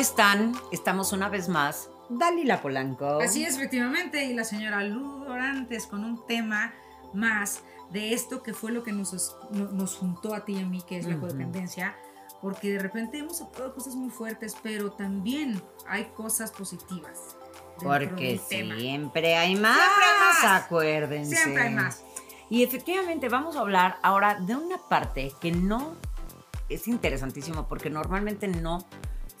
Están? Estamos una vez más. Dalila Polanco. Así es, efectivamente, y la señora Ludorantes con un tema más de esto que fue lo que nos, nos juntó a ti y a mí, que es la codependencia, porque de repente hemos hablado cosas muy fuertes, pero también hay cosas positivas. Porque siempre hay más, acuérdense. Siempre hay más. Y efectivamente vamos a hablar ahora de una parte que no es interesantísima porque normalmente no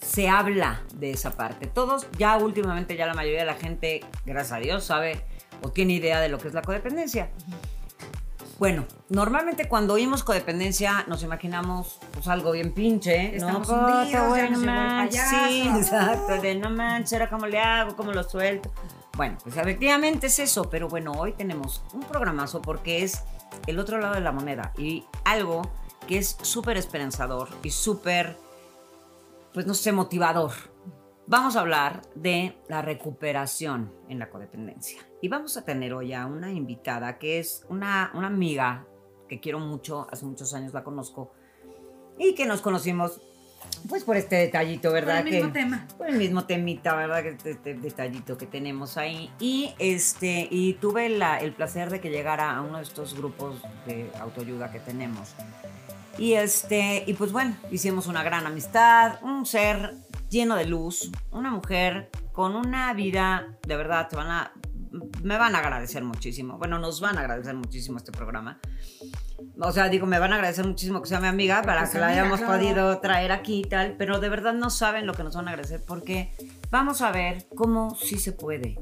se habla de esa parte. Todos, ya últimamente, ya la mayoría de la gente, gracias a Dios, sabe o tiene idea de lo que es la codependencia. Bueno, normalmente cuando oímos codependencia nos imaginamos pues algo bien pinche, Estamos ¿no? Hundidos, ya nos manches, sí, exacto, de no manches, ahora cómo le hago, cómo lo suelto. Bueno, pues efectivamente es eso, pero bueno, hoy tenemos un programazo porque es el otro lado de la moneda y algo que es súper esperanzador y súper, pues no sé, motivador. Vamos a hablar de la recuperación en la codependencia. Y vamos a tener hoy a una invitada que es una, una amiga que quiero mucho, hace muchos años la conozco, y que nos conocimos pues por este detallito, ¿verdad? Por el mismo tema. Por el mismo temita, ¿verdad? Este, este, detallito que tenemos ahí. Y este, y tuve la, el placer de que llegara a uno de estos grupos de autoayuda que tenemos. Y este, y pues bueno, hicimos una gran amistad, un ser lleno de luz, una mujer con una vida, de verdad, te van a, me van a agradecer muchísimo. Bueno, nos van a agradecer muchísimo este programa. O sea, digo, me van a agradecer muchísimo que sea mi amiga para Pues que la hayamos claro. podido traer aquí y tal, pero de verdad no saben lo que nos van a agradecer porque vamos a ver cómo sí se puede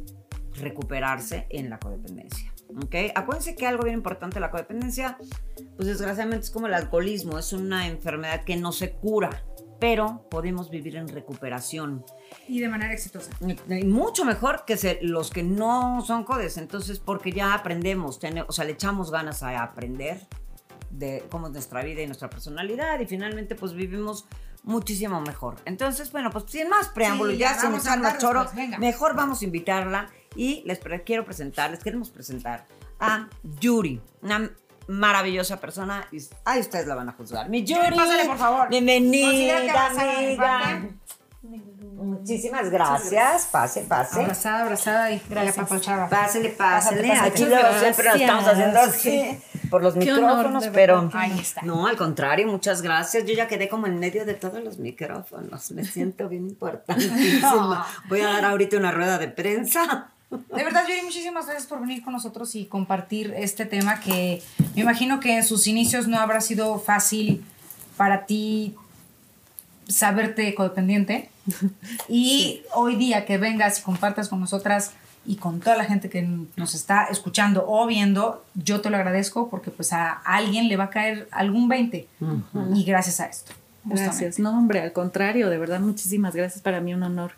recuperarse en la codependencia. ¿Ok? Acuérdense que algo bien importante la codependencia, pues desgraciadamente es como el alcoholismo, es una enfermedad que no se cura, pero podemos vivir en recuperación Y de manera exitosa. y mucho mejor que se- los que no son codes, entonces porque ya aprendemos, tiene- o sea, le echamos ganas a aprender de cómo es nuestra vida y nuestra personalidad y finalmente pues vivimos muchísimo mejor. Entonces, bueno, pues sin más preámbulos, Sí, ya sin echar más choro, pues, mejor vamos a invitarla y les quiero presentar, les queremos presentar a Yuri, una maravillosa persona. y- Ay, ustedes la van a juzgar. Mi Yuri, pásale, por favor. bienvenida, amiga. Muchísimas gracias. Pase, pase. Abrazada, abrazada y Gracias. Pásate, pásale. pásate. Aquí Gracias. siempre lo estamos haciendo así por los Qué micrófonos, pero. Ahí está. no, al contrario, muchas gracias. Yo ya quedé como en medio de todos los micrófonos. Me siento bien importantísima. Voy a dar ahorita una rueda de prensa. De verdad, Yuri, muchísimas gracias por venir con nosotros y compartir este tema que me imagino que en sus inicios no habrá sido fácil para ti saberte codependiente. Y hoy día que vengas y compartas con nosotras y con toda la gente que nos está escuchando o viendo, yo te lo agradezco porque pues a alguien le va a caer algún 20 y gracias a esto. Gracias. No, hombre, al contrario, de verdad, muchísimas gracias. Para mí un honor,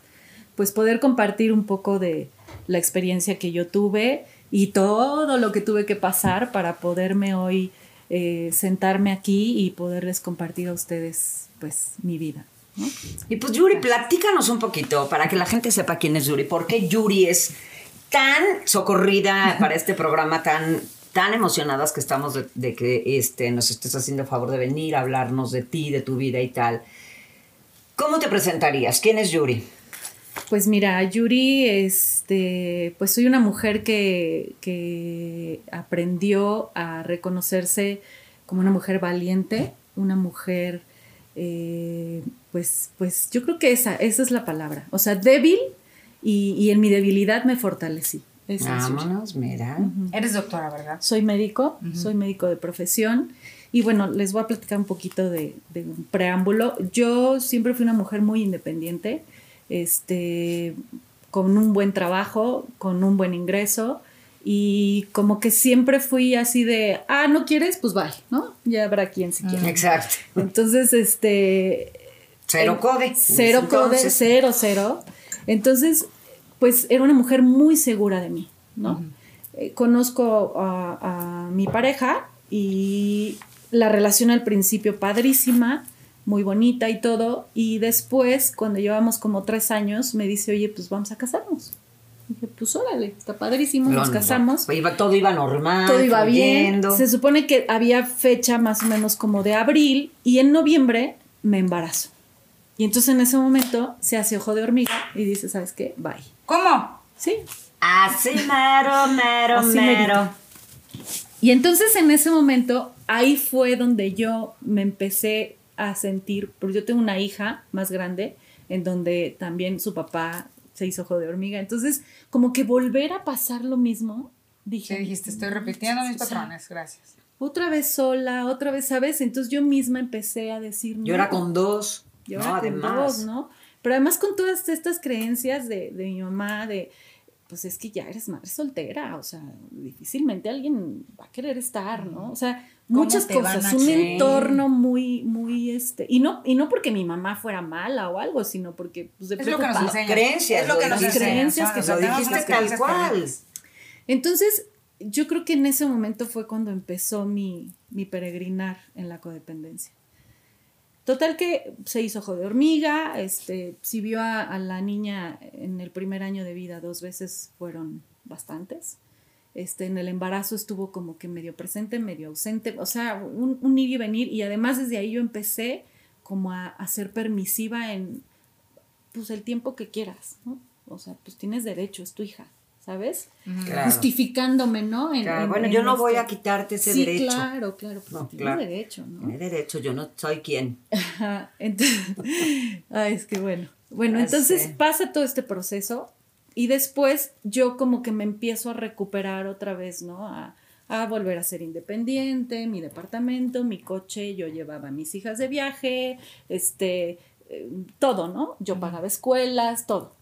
pues poder compartir un poco de la experiencia que yo tuve y todo lo que tuve que pasar para poderme hoy eh, sentarme aquí y poderles compartir a ustedes, pues, mi vida. ¿no? Y pues Yuri, platícanos un poquito para que la gente sepa quién es Yuri. ¿Por qué Yuri es tan socorrida para este programa, tan, tan emocionadas que estamos de, de que este, nos estés haciendo el favor de venir a hablarnos de ti, de tu vida y tal? ¿Cómo te presentarías? ¿Quién es Yuri? Pues mira, Yuri, este, pues soy una mujer que, que aprendió a reconocerse como una mujer valiente, una mujer, eh, pues, pues yo creo que esa, esa es la palabra. O sea, débil y, y en mi debilidad me fortalecí. Esa es Yuri. Vámonos, mira. Eres doctora, ¿verdad? Soy médico, soy médico de profesión. Y bueno, les voy a platicar un poquito de, de un preámbulo. Yo siempre fui una mujer muy independiente, este, con un buen trabajo, con un buen ingreso Y como que siempre fui así de, ah, ¿no quieres? Pues bye, ¿no? Ya habrá quien si quiere. Exacto. Entonces, este... Cero code. Cero code, Entonces, cero, cero. Entonces, pues era una mujer muy segura de mí, ¿no? Eh, conozco a, a mi pareja y la relación al principio padrísima, muy bonita y todo. Y después, cuando llevamos como tres años, me dice, oye, pues vamos a casarnos. Dije, pues órale, está padrísimo, no, nos no, casamos iba- todo iba normal. todo iba bien. Se supone que había fecha más o menos como de abril y en noviembre me embarazo. Y entonces en ese momento se hace ojo de hormiga y dice, ¿sabes qué? Bye. ¿Cómo? Sí. Así mero, mero, Así mero. merito. Y entonces en ese momento ahí fue donde yo me empecé a sentir, porque yo tengo una hija más grande en donde también su papá se hizo ojo de hormiga. Entonces como que volver a pasar lo mismo, dije, Sí, dijiste, estoy repitiendo mis O sea, patrones, gracias. otra vez sola, otra vez, ¿sabes? Entonces yo misma empecé a decir, Yo era con dos. yo no, era con además. dos, ¿no? Pero además con todas estas creencias de, de mi mamá, de, pues es que ya eres madre soltera, o sea, difícilmente alguien va a querer estar, ¿no? O sea, ¿Cómo muchas cosas, un entorno muy, muy, este, y no, y no porque mi mamá fuera mala o algo, sino porque, pues, de Es lo que nos enseña. creencias, Es lo que nos. Creencias que Lo dijiste tal cual. Entonces, yo creo que en ese momento fue cuando empezó mi, mi peregrinar en la codependencia. Total que se hizo ojo de hormiga, este, si vio a, a la niña en el primer año de vida dos veces fueron bastantes. Este, en el embarazo estuvo como que medio presente, medio ausente, o sea, un, un ir y venir. Y además desde ahí yo empecé como a, a ser permisiva en, pues, el tiempo que quieras, ¿no? O sea, pues tienes derecho, es tu hija, ¿sabes? Claro. Justificándome, ¿no? En- Claro, en- bueno, en yo no voy este- a quitarte ese sí, derecho. claro, claro, pues No, tienes claro. derecho, ¿no? Tiene derecho, yo no soy quien. Ajá, entonces, ay, es que bueno. Bueno, Ya entonces sé. pasa todo este proceso y después yo como que me empiezo a recuperar otra vez, ¿no? A, a volver a ser independiente, mi departamento, mi coche, yo llevaba a mis hijas de viaje, este, eh, todo, ¿no? Yo pagaba escuelas, todo.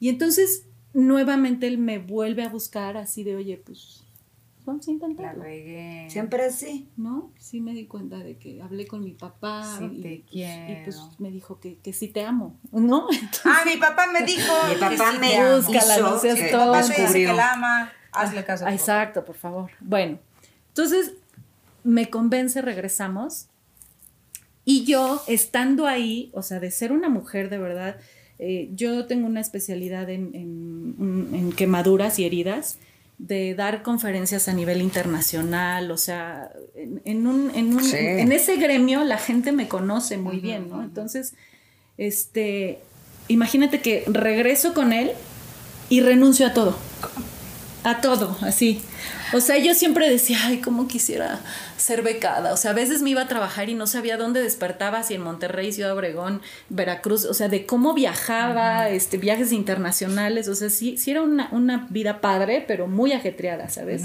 Y entonces nuevamente él me vuelve a buscar así de, oye, pues vamos a La intentarlo. regué. Siempre así. ¿no? Sí me di cuenta de que hablé con mi papá Sí y, te pues, y, pues, me dijo que, que sí te amo, ¿no? Ah, mi papá me dijo. Mi que papá sí me amo. Búscala, no hizo seas que Mi papá te dice que la ama. Hazle caso. Ah, Exacto, por favor. Bueno, entonces me convence, regresamos. Y yo, estando ahí, o sea, de ser una mujer de verdad, eh, yo tengo una especialidad en, en- en quemaduras y heridas, de dar conferencias a nivel internacional, o sea, en, en un, en, un- Sí. en ese gremio la gente me conoce muy bien, ¿no? Entonces, este, imagínate que regreso con él y renuncio a todo. A todo, así. O sea, yo siempre decía, ay, cómo quisiera ser becada. O sea, a veces me iba a trabajar y no sabía dónde despertaba, si en Monterrey, Ciudad Obregón, Veracruz, o sea, de cómo viajaba, este, viajes internacionales. O sea, sí, sí era una, una vida padre, pero muy ajetreada, ¿sabes?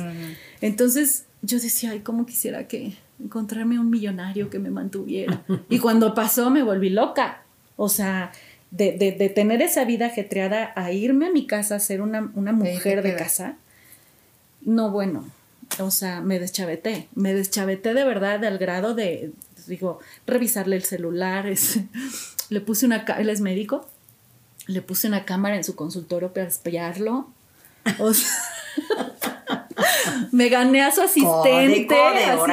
Entonces yo decía, ay, cómo quisiera que encontrarme un millonario que me mantuviera. y cuando pasó me volví loca. O sea, de, de- de tener esa vida ajetreada a irme a mi casa a ser una, una mujer de casa, no, bueno, o sea, me deschaveté, me deschaveté de verdad al grado de, digo, revisarle el celular, es- le puse una, él es médico, le puse una cámara en su consultorio para espiarlo, o sea, me gané a su asistente,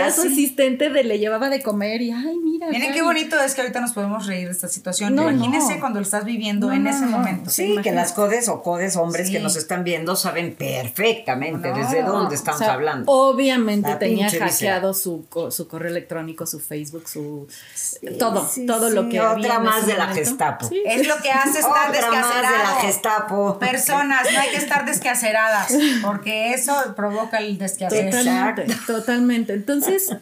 a su sí. asistente de le llevaba de comer y, ay, mira. Miren qué Gaby". bonito es que ahorita nos podemos reír de esta situación. No, Imagínense no. cuando lo estás viviendo No, en ese no. momento. Sí, Imagínate. que las codes o codes hombres que nos están viendo saben perfectamente No, desde dónde estamos O sea, hablando. Obviamente La tenía hackeado su, co- su correo electrónico, su Facebook, su todo, sí, todo sí. lo que Otra había más de la momento. Gestapo. Sí, Es lo que hace estar Otra más de la. Gestapo. Personas, no hay que estar descaceradas, porque eso provoca el desquacer. Totalmente, Exacto. totalmente. Entonces,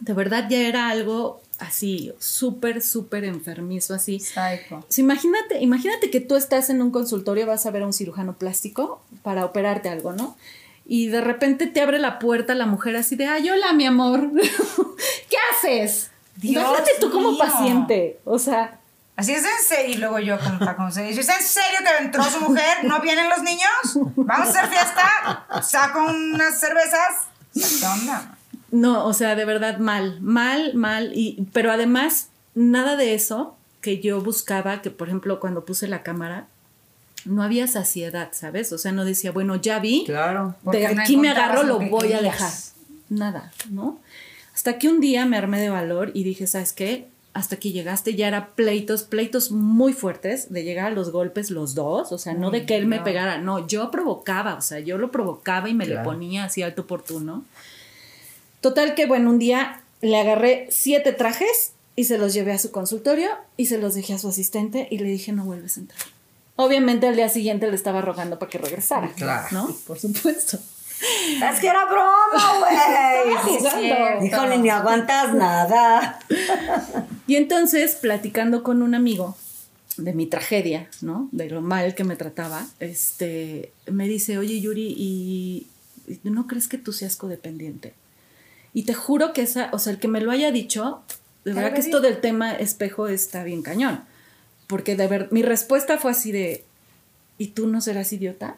de verdad ya era algo así, súper, súper enfermizo, así. Sea, imagínate, imagínate que tú estás en un consultorio, vas a ver a un cirujano plástico para operarte algo, ¿no? Y de repente te abre la puerta la mujer así de, ay, hola, mi amor, ¿qué haces? Dios Imagínate tú como paciente, o sea, Así es en serio. Y luego yo, para conocer, ¿es en serio que entró su mujer? ¿No vienen los niños? ¿Vamos a hacer fiesta? ¿Saco unas cervezas? ¿Qué onda? No, o sea, de verdad mal, mal, mal. Y, pero además, nada de eso que yo buscaba, que por ejemplo cuando puse la cámara, no había saciedad, ¿sabes? O sea, no decía, bueno, ya vi, Claro. De no aquí me agarro, lo lo que voy a dejar. Nada, ¿no? Hasta que un día me armé de valor y dije, ¿sabes qué? Hasta aquí llegaste, ya era pleitos, pleitos muy fuertes, de llegar a los golpes los dos, o sea, no de que él me pegara, no, yo provocaba, o sea, yo lo provocaba y me le Claro. ponía así alto oportuno. Total que, bueno, un día le agarré siete trajes y se los llevé a su consultorio y se los dejé a su asistente y le dije, no vuelves a entrar. Obviamente al día siguiente le estaba rogando para que regresara, Claro. ¿no? Por supuesto. Es que era broma, güey. Híjole, ni aguantas nada. Y entonces, platicando con un amigo de mi tragedia, ¿no? De lo mal que me trataba, este, me dice, oye Yuri, ¿y no crees que tú seas codependiente? Y te juro que esa, o sea, el que me lo haya dicho, de verdad que esto del tema espejo está bien cañón. Porque de ver, mi respuesta fue así de, ¿y tú no serás idiota?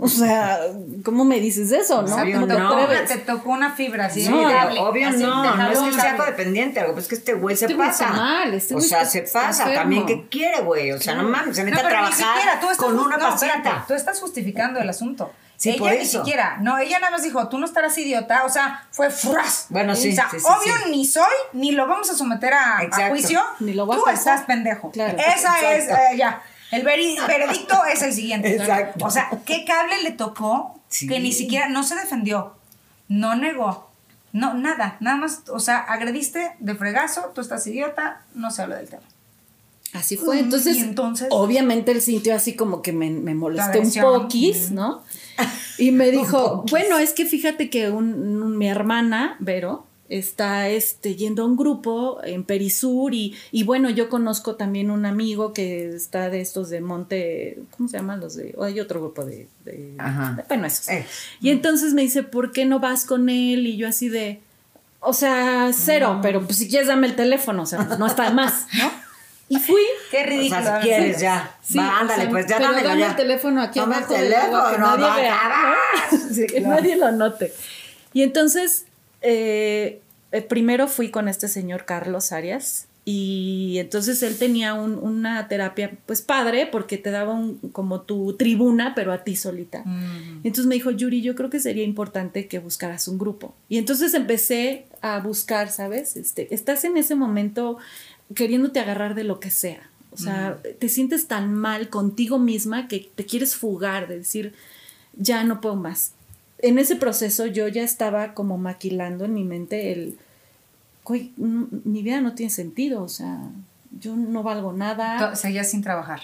O sea, ¿cómo me dices eso, no? Obvio ¿Cómo te no. Te tocó una fibra así. Sí, No, obvio así, no, no es que sea codependiente, algo pues es que este güey se Este pasa. mal, este o sea, se pasa. enfermo. También, ¿qué quiere, güey? O sea, no mames, se No, mete a pero ni trabajar siquiera, tú estás, con una no, paciente. espérate, tú estás justificando el asunto. Sí, ella por ni eso. siquiera, no, ella nada más dijo, tú no estarás idiota, o sea, fue fras. Bueno, sí, O sea, sí, sí, obvio sí. ni soy, ni lo vamos a someter a, a juicio, Ni lo a tú pensar. estás pendejo. Claro. Esa es, eh, ya, el veredicto es el siguiente. Exacto. O sea, ¿qué cable le tocó Sí. que ni siquiera, no se defendió, no negó, no, nada, nada más, o sea, agrediste de fregazo, tú estás idiota, no se habla del tema. Así fue. Mm, Entonces, y entonces- obviamente él sintió así como que me, me molesté un poquis, Mm. ¿no? Y me dijo, bueno, es que fíjate que un- un- mi hermana, Vero, está este, yendo a un grupo en Perisur y, y bueno, yo conozco también un amigo que está de estos de Monte, ¿cómo se llaman los de? o hay otro grupo de, de- Ajá. de- bueno, esos. Eh. Y entonces me dice, ¿por qué no vas con él? Y yo así de, o sea, cero, pero pues si quieres dame el teléfono, o sea, no está de más, ¿no? Y fui. Qué O ridículo. sea, si quieres ya. Sí, Va, o ándale, sea, pues ya pero dámelo dame ya. el teléfono aquí Dame el abajo del agua, que teléfono, nadie va, vea. ¿no? Sí, que nadie lo note. Y entonces, eh, eh, primero fui con este señor Carlos Arias y entonces él tenía un- una terapia, pues padre, porque te daba un, como tu tribuna, pero a ti solita. Mm. Entonces me dijo, Yuri, yo creo que sería importante que buscaras un grupo. Y entonces empecé a buscar, ¿sabes? Este, estás en ese momento queriéndote agarrar de lo que sea. O sea, te sientes tan mal contigo misma que te quieres fugar, de decir, ya no puedo más. En ese proceso yo ya estaba como maquilando en mi mente el, "Güey, mm, mi vida no tiene sentido, o sea, yo no valgo nada Seguías sin trabajar.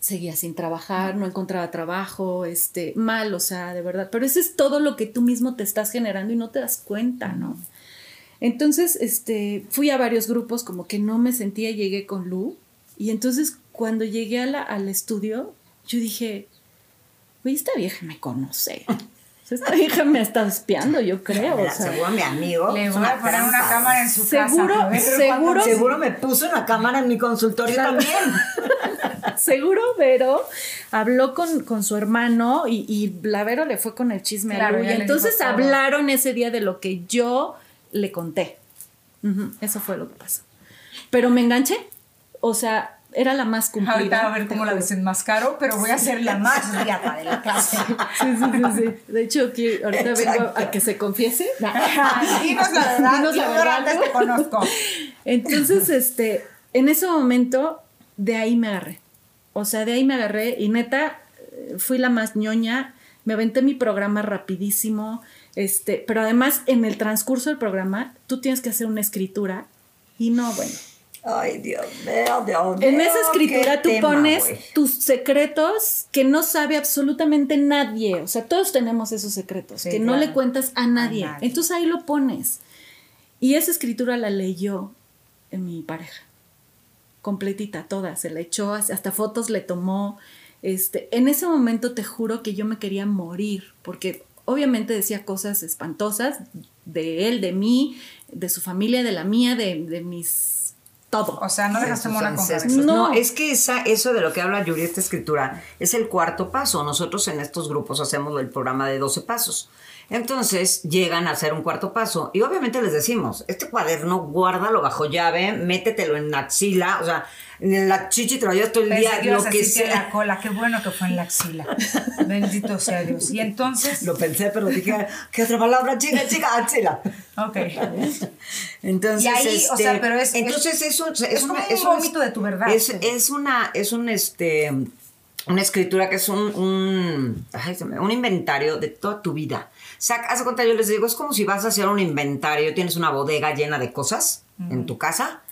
seguía sin trabajar, no encontraba trabajo, este, mal, o sea, de verdad. Pero eso es todo lo que tú mismo te estás generando y no te das cuenta, ¿no? Entonces, este, fui a varios grupos, como que no me sentía, llegué con Lu. Y entonces, cuando llegué a la- al estudio, yo dije, güey, esta vieja me conoce. Esta vieja me está espiando, yo creo. Mira, o sea, seguro mi amigo. Le voy a poner una cámara en su Seguro, casa. ver seguro. Seguro me puso una cámara en mi consultorio también. Seguro Vero habló con, con su hermano y, y la Vero le fue con el chisme Claro, a Lu, y entonces hablaron ese día de lo que yo le conté. Eso fue lo que pasó. Pero me enganché. O sea, era la más cumplida. Ahorita a ver cómo la desenmascaro, pero voy a ser la más riata de la clase. Sí, sí, sí, sí. De hecho, ahorita vengo a que se confiese. Dinos la verdad, Dinos la verdad, antes ¿no? te conozco. Entonces, este, en ese momento, de ahí me agarré. O sea, de ahí me agarré y neta, eh, fui la más ñoña, me aventé mi programa rapidísimo, este, pero además en el transcurso del programa, tú tienes que hacer una escritura y no, bueno. Ay, Dios mío, Dios mío. En esa escritura qué tú tema, pones tus secretos que no sabe absolutamente nadie. O sea, todos tenemos esos secretos Sí, que no le cuentas a nadie. nadie. Entonces ahí lo pones. Y esa escritura la leyó en mi pareja. Completita, toda. Se la echó, hasta fotos le tomó. Este, en ese momento te juro que yo me quería morir, porque obviamente decía cosas espantosas de él, de mí, de su familia, de la mía, de, de mis todo. O sea, no de dejaste mona con. No, No. es que esa, eso de lo que habla Yuri, esta escritura, es el cuarto paso. Nosotros en estos grupos hacemos el programa de 12 pasos. Entonces llegan a hacer un cuarto paso y obviamente les decimos, este cuaderno guárdalo bajo llave, métetelo en la axila, o sea, en la chichi te lo todo el día, lo que en la sea. cola, qué bueno que fue en la axila. Bendito sea Dios. Y entonces, Lo pensé, pero dije, ¿qué otra palabra? Chica, chica, axila. ok. Entonces, Y ahí, o este, sea, pero es- entonces es, un, es, es una- como un es vómito de tu verdad. Es, es una, es un este una escritura que es un, ay, un inventario de toda tu vida. Sea, haz de cuenta, yo les digo, es como si vas a hacer un inventario, tienes una bodega llena de cosas en tu casa,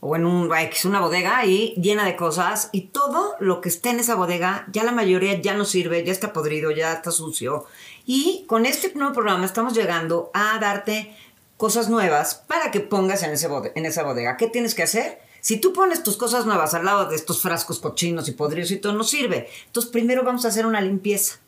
o en un, es una bodega ahí llena de cosas, y todo lo que esté en esa bodega, ya la mayoría ya no sirve, ya está podrido, ya está sucio. Y con este nuevo programa estamos llegando a darte cosas nuevas para que pongas en, ese en esa bodega. ¿Qué tienes que hacer? Si tú pones tus cosas nuevas al lado de estos frascos cochinos y podridos y todo, no sirve. Entonces, primero vamos a hacer una limpieza.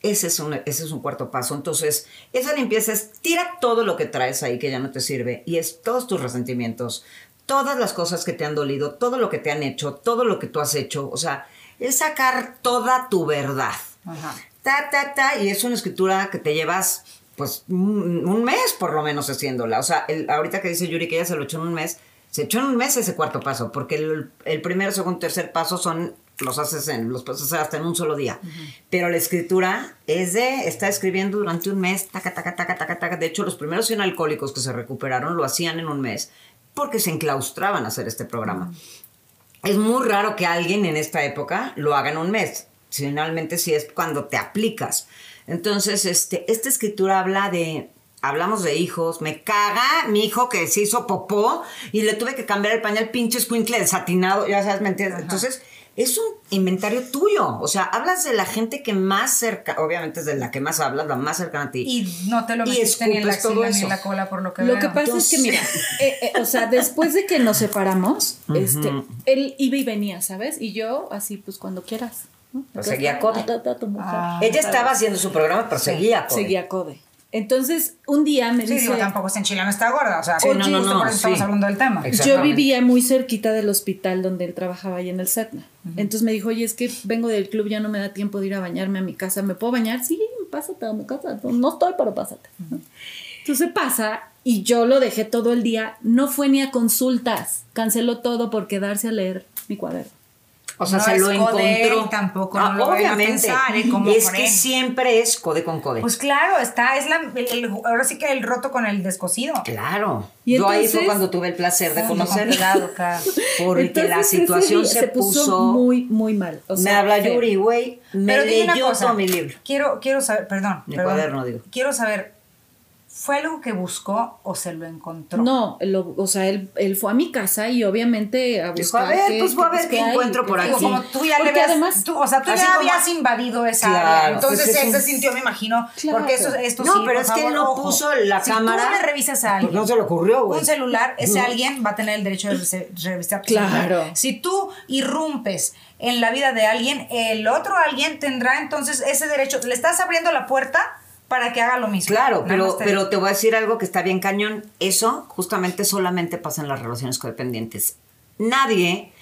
Ese, es un, ese es un cuarto paso. Entonces, esa limpieza es tira todo lo que traes ahí que ya no te sirve y es todos tus resentimientos, todas las cosas que te han dolido, todo lo que te han hecho, todo lo que tú has hecho. O sea, es sacar toda tu verdad. Ajá. Ta, ta, ta, y es una escritura que te llevas, pues, un, un mes por lo menos haciéndola. O sea, el- ahorita que dice Yuri que ella se lo echó en un mes, se echó en un mes ese cuarto paso, porque el, el primero, segundo, tercer paso son, los haces en, los puedes hacer hasta en un solo día. Pero la escritura es de, está escribiendo durante un mes, taca, taca, taca, taca, taca. De hecho, los primeros 100 alcohólicos que se recuperaron lo hacían en un mes, porque se enclaustraban a hacer este programa. Es muy raro que alguien en esta época lo haga en un mes. Finalmente sí es cuando te aplicas. Entonces, este, esta escritura habla de, hablamos de hijos, me caga mi hijo que se hizo popó y le tuve que cambiar el pañal pinche escuincle desatinado, ya sabes, ¿me entiendes? Entonces, es un inventario tuyo. O sea, hablas de la gente que más cerca, obviamente es de la que más hablas, la más cercana a ti. Y no te lo Y metiste ni en la escupes todo axila ni eso. en la cola, por lo que Lo veo. que pasa es que, mira, eh, eh, o sea, después de que nos separamos, este, él iba y venía, ¿sabes? Y yo, así, pues cuando quieras. ¿no? Pues seguía Code. Ah, Ella estaba haciendo su programa, pero seguía. Code. Seguía Code. Entonces, un día me Sí, dice. digo, tampoco es en Chile, no está gorda. O sea, Sí, no, no, justo no, por eso estamos sí. hablando del tema. Yo vivía muy cerquita del hospital donde él trabajaba ahí en el Setna. Entonces me dijo, oye, es que vengo del club, ya no me da tiempo de ir a bañarme a mi casa. ¿Me puedo bañar? Sí, pásate a mi casa. No estoy, pero pásate. ¿no? Entonces pasa y yo lo dejé todo el día. No fue ni a consultas. Canceló todo por quedarse a leer mi cuaderno. O sea, No se es lo encontró. él tampoco, Ah, no lo vayan a obviamente. pensar, ¿eh? Como es que él. siempre es code con code. Pues claro, está, es la, el- el- ahora sí que el roto con el descosido. claro. Y Yo ahí fue cuando tuve el placer de Junto con conocerla. cuidado, claro. Porque Entonces, la situación día se, puso. muy, muy mal. O me habla. Yuri, güey. Me Pero dime una leyó cosa. todo mi libro. Quiero, quiero saber, perdón. Mi perdón. cuaderno, digo. Quiero saber, ¿fue algo que buscó o se lo encontró? No, lo- o sea, él, él fue a mi casa y obviamente a Dijo, a buscar ver, qué- pues voy a ver qué encuentro por aquí. como tú ya le habías, además- tú, o sea, tú ya como- habías invadido esa Claro, área. Entonces pues es él un- se sintió, me imagino, Claro. porque eso, esto No, sí, pero es que él no ojo. puso la si cámara. tú le revisas a Pues alguien no se le ocurrió, güey. un celular, ese No. alguien va a tener el derecho de revisar tu Claro. celular. Si tú irrumpes en la vida de alguien, el otro alguien tendrá entonces ese derecho. Le estás abriendo la puerta para que haga lo mismo. Claro, pero, pero te voy a decir algo que está bien cañón. Eso justamente solamente pasa en las relaciones codependientes. Nadie,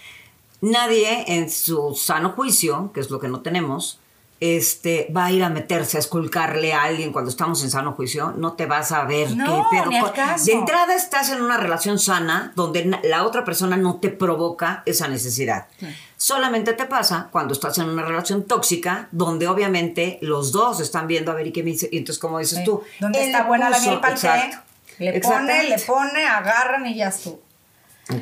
nadie en su sano juicio, que es lo que no tenemos, este, va a ir a meterse a esculcarle a alguien cuando estamos en sano juicio. No te vas a ver No, qué pedo. ni al caso. De entrada estás en una relación sana donde la otra persona no te provoca esa necesidad. Solamente te pasa cuando estás en una relación tóxica donde obviamente los dos están viendo a ver y qué me dice. Y entonces, como dices Sí. tú, Donde está buena la puso- miel té, exacto. le pone, le pone, agarran y ya estuvo.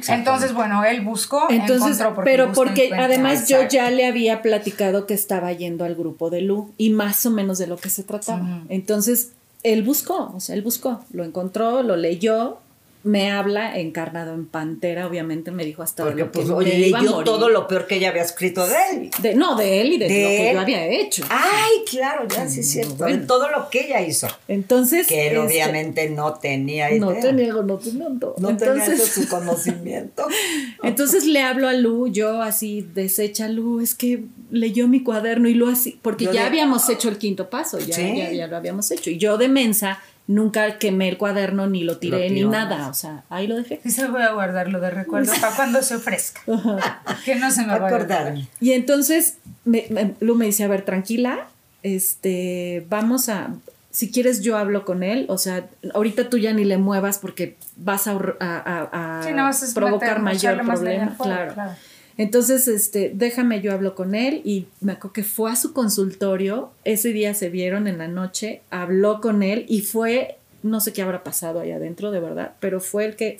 Entonces, bueno, él buscó, Entonces, encontró pero busca, porque encuentra. además yo ya le había platicado que estaba yendo al grupo de Lu y más o menos de lo que se trataba. Entonces, él buscó, o sea, él buscó, lo encontró, lo leyó, me habla encarnado en pantera, obviamente me dijo hasta de Porque, lo que pues, oye, leyó todo lo peor que ella había escrito de él. De- no, de él y de, De lo que yo había hecho. Ay, claro, ya sí es cierto. bueno. De todo lo que ella hizo. Entonces, Que él este, obviamente no tenía idea. no tenía conocimiento. No tenía Entonces, eso su conocimiento. Entonces le hablo a Lu, yo así desecha Lu, es que leyó mi cuaderno y lo así, porque Yo ya de- habíamos hecho el quinto paso, ya, Sí. ya, ya lo habíamos hecho. Y yo de mensa nunca quemé el cuaderno, ni lo tiré, Lo ni nada. O sea, ahí lo dejé. Se voy a guardarlo de recuerdo para cuando se ofrezca. que no se me vaya a. Y entonces me, me- Lu me dice, a ver, tranquila, este, vamos a, si quieres yo hablo con él, o sea, ahorita tú ya ni le muevas porque vas a, ahor- a- a- a Sí, no vas a provocar mayor problema. claro. claro. Entonces, este, déjame yo hablo con él y me acuerdo que fue a su consultorio, ese día se vieron en la noche, habló con él y fue, no sé qué habrá pasado ahí adentro, de verdad, pero fue el que,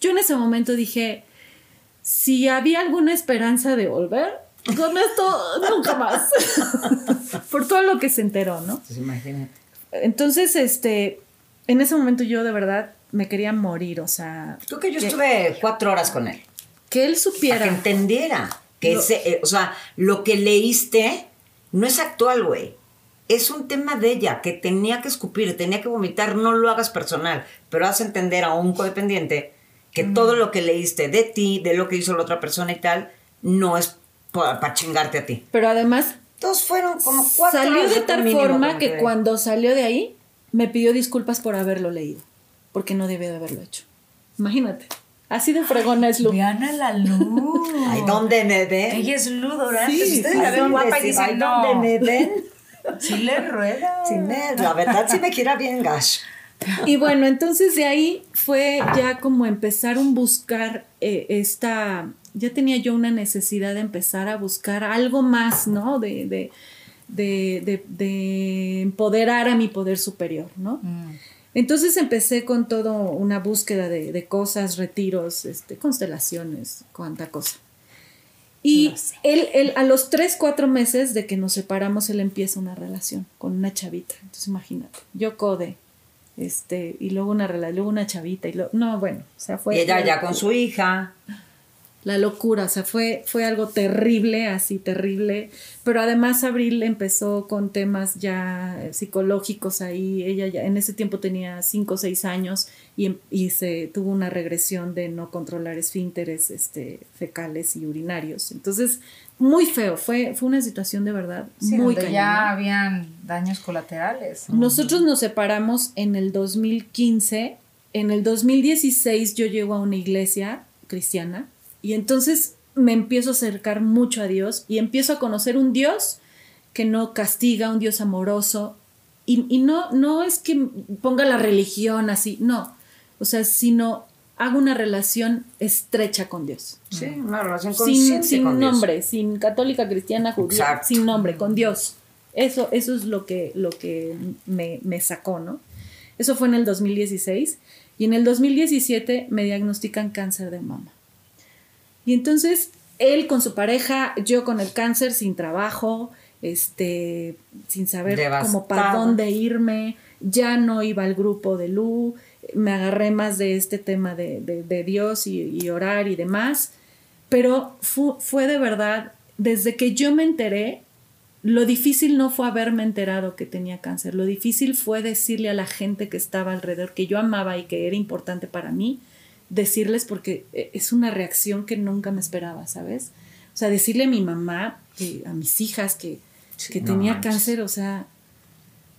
yo en ese momento dije, si había alguna esperanza de volver, con esto nunca más, por todo lo que se enteró, ¿no? Pues imagínate. Entonces, este, en ese momento yo de verdad me quería morir, o sea, Tú que yo que- estuve cuatro horas con él. Que él Para supiera. que entendiera que Lo- ese, eh, o sea, lo que leíste no es actual, güey. Es un tema de ella que tenía que escupir, tenía que vomitar, no lo hagas personal, pero haz entender a un codependiente que todo lo que leíste de ti, de lo que hizo la otra persona y tal, no es para chingarte a ti. Pero además Entonces fueron como cuatro salió de tal forma que cuando salió de ahí me pidió disculpas por haberlo leído, porque no debió de haberlo hecho. Imagínate, así de fregona es Lu. Vean a la luz. Ay, ¿dónde me ven? Ella es Lu Dorante. Sí, ustedes sí, la Ay, ven ¿dónde guapa y sí? dicen, Ay, no. ¿dónde me ven? Sí le rueda. Sí, me- la verdad sí me quiera bien gash. Y bueno, entonces de ahí fue ya como empezar un buscar eh, esta, ya tenía yo una necesidad de empezar a buscar algo más, ¿no? De, de, de, de- de empoderar a mi poder superior, ¿no? Mm. Entonces empecé con toda una búsqueda de, de cosas, retiros, este, constelaciones, cuánta cosa. Y sé. él, él, a los tres, cuatro meses de que nos separamos, él empieza una relación con una chavita. Entonces imagínate, yo code, este, y luego una relación, luego una chavita, y lo, no, bueno, o sea, fue y ella la ya con su hija. La locura, o sea, fue, fue algo terrible, así terrible, pero además Abril empezó con temas ya eh, psicológicos ahí, ella ya en ese tiempo tenía cinco o seis años y, em- y se tuvo una regresión de no controlar esfínteres este, fecales y urinarios, entonces muy feo, fue, fue una situación de verdad Sí, muy donde ya habían daños colaterales. Nosotros nos separamos en el 2015. En el 2016 yo llego a una iglesia cristiana y entonces me empiezo a acercar mucho a Dios y empiezo a conocer un Dios que no castiga, un Dios amoroso. Y, y no, no es que ponga la religión así, no. O sea, sino hago una relación estrecha con Dios. Sí, una relación Sin, consciente sin con Dios. nombre, sin católica, cristiana, judía, Exacto. sin nombre, con Dios. Eso, eso es lo que, lo que me, me sacó, ¿no? Eso fue en el 2016 y en el 2017 me diagnostican cáncer de mama. Y entonces él con su pareja, yo con el cáncer, sin trabajo, este, sin saber cómo para Devastada. dónde irme, ya no iba al grupo de Lu, me agarré más de este tema de, de- de Dios y, y orar y demás, pero fu- fue de verdad, desde que yo me enteré, lo difícil no fue haberme enterado que tenía cáncer, lo difícil fue decirle a la gente que estaba alrededor, que yo amaba y que era importante para mí, decirles porque eh, es una reacción que nunca me esperaba, ¿sabes? O sea, decirle a mi mamá, que, a mis hijas que, Sí, que no tenía manches. cáncer, o sea,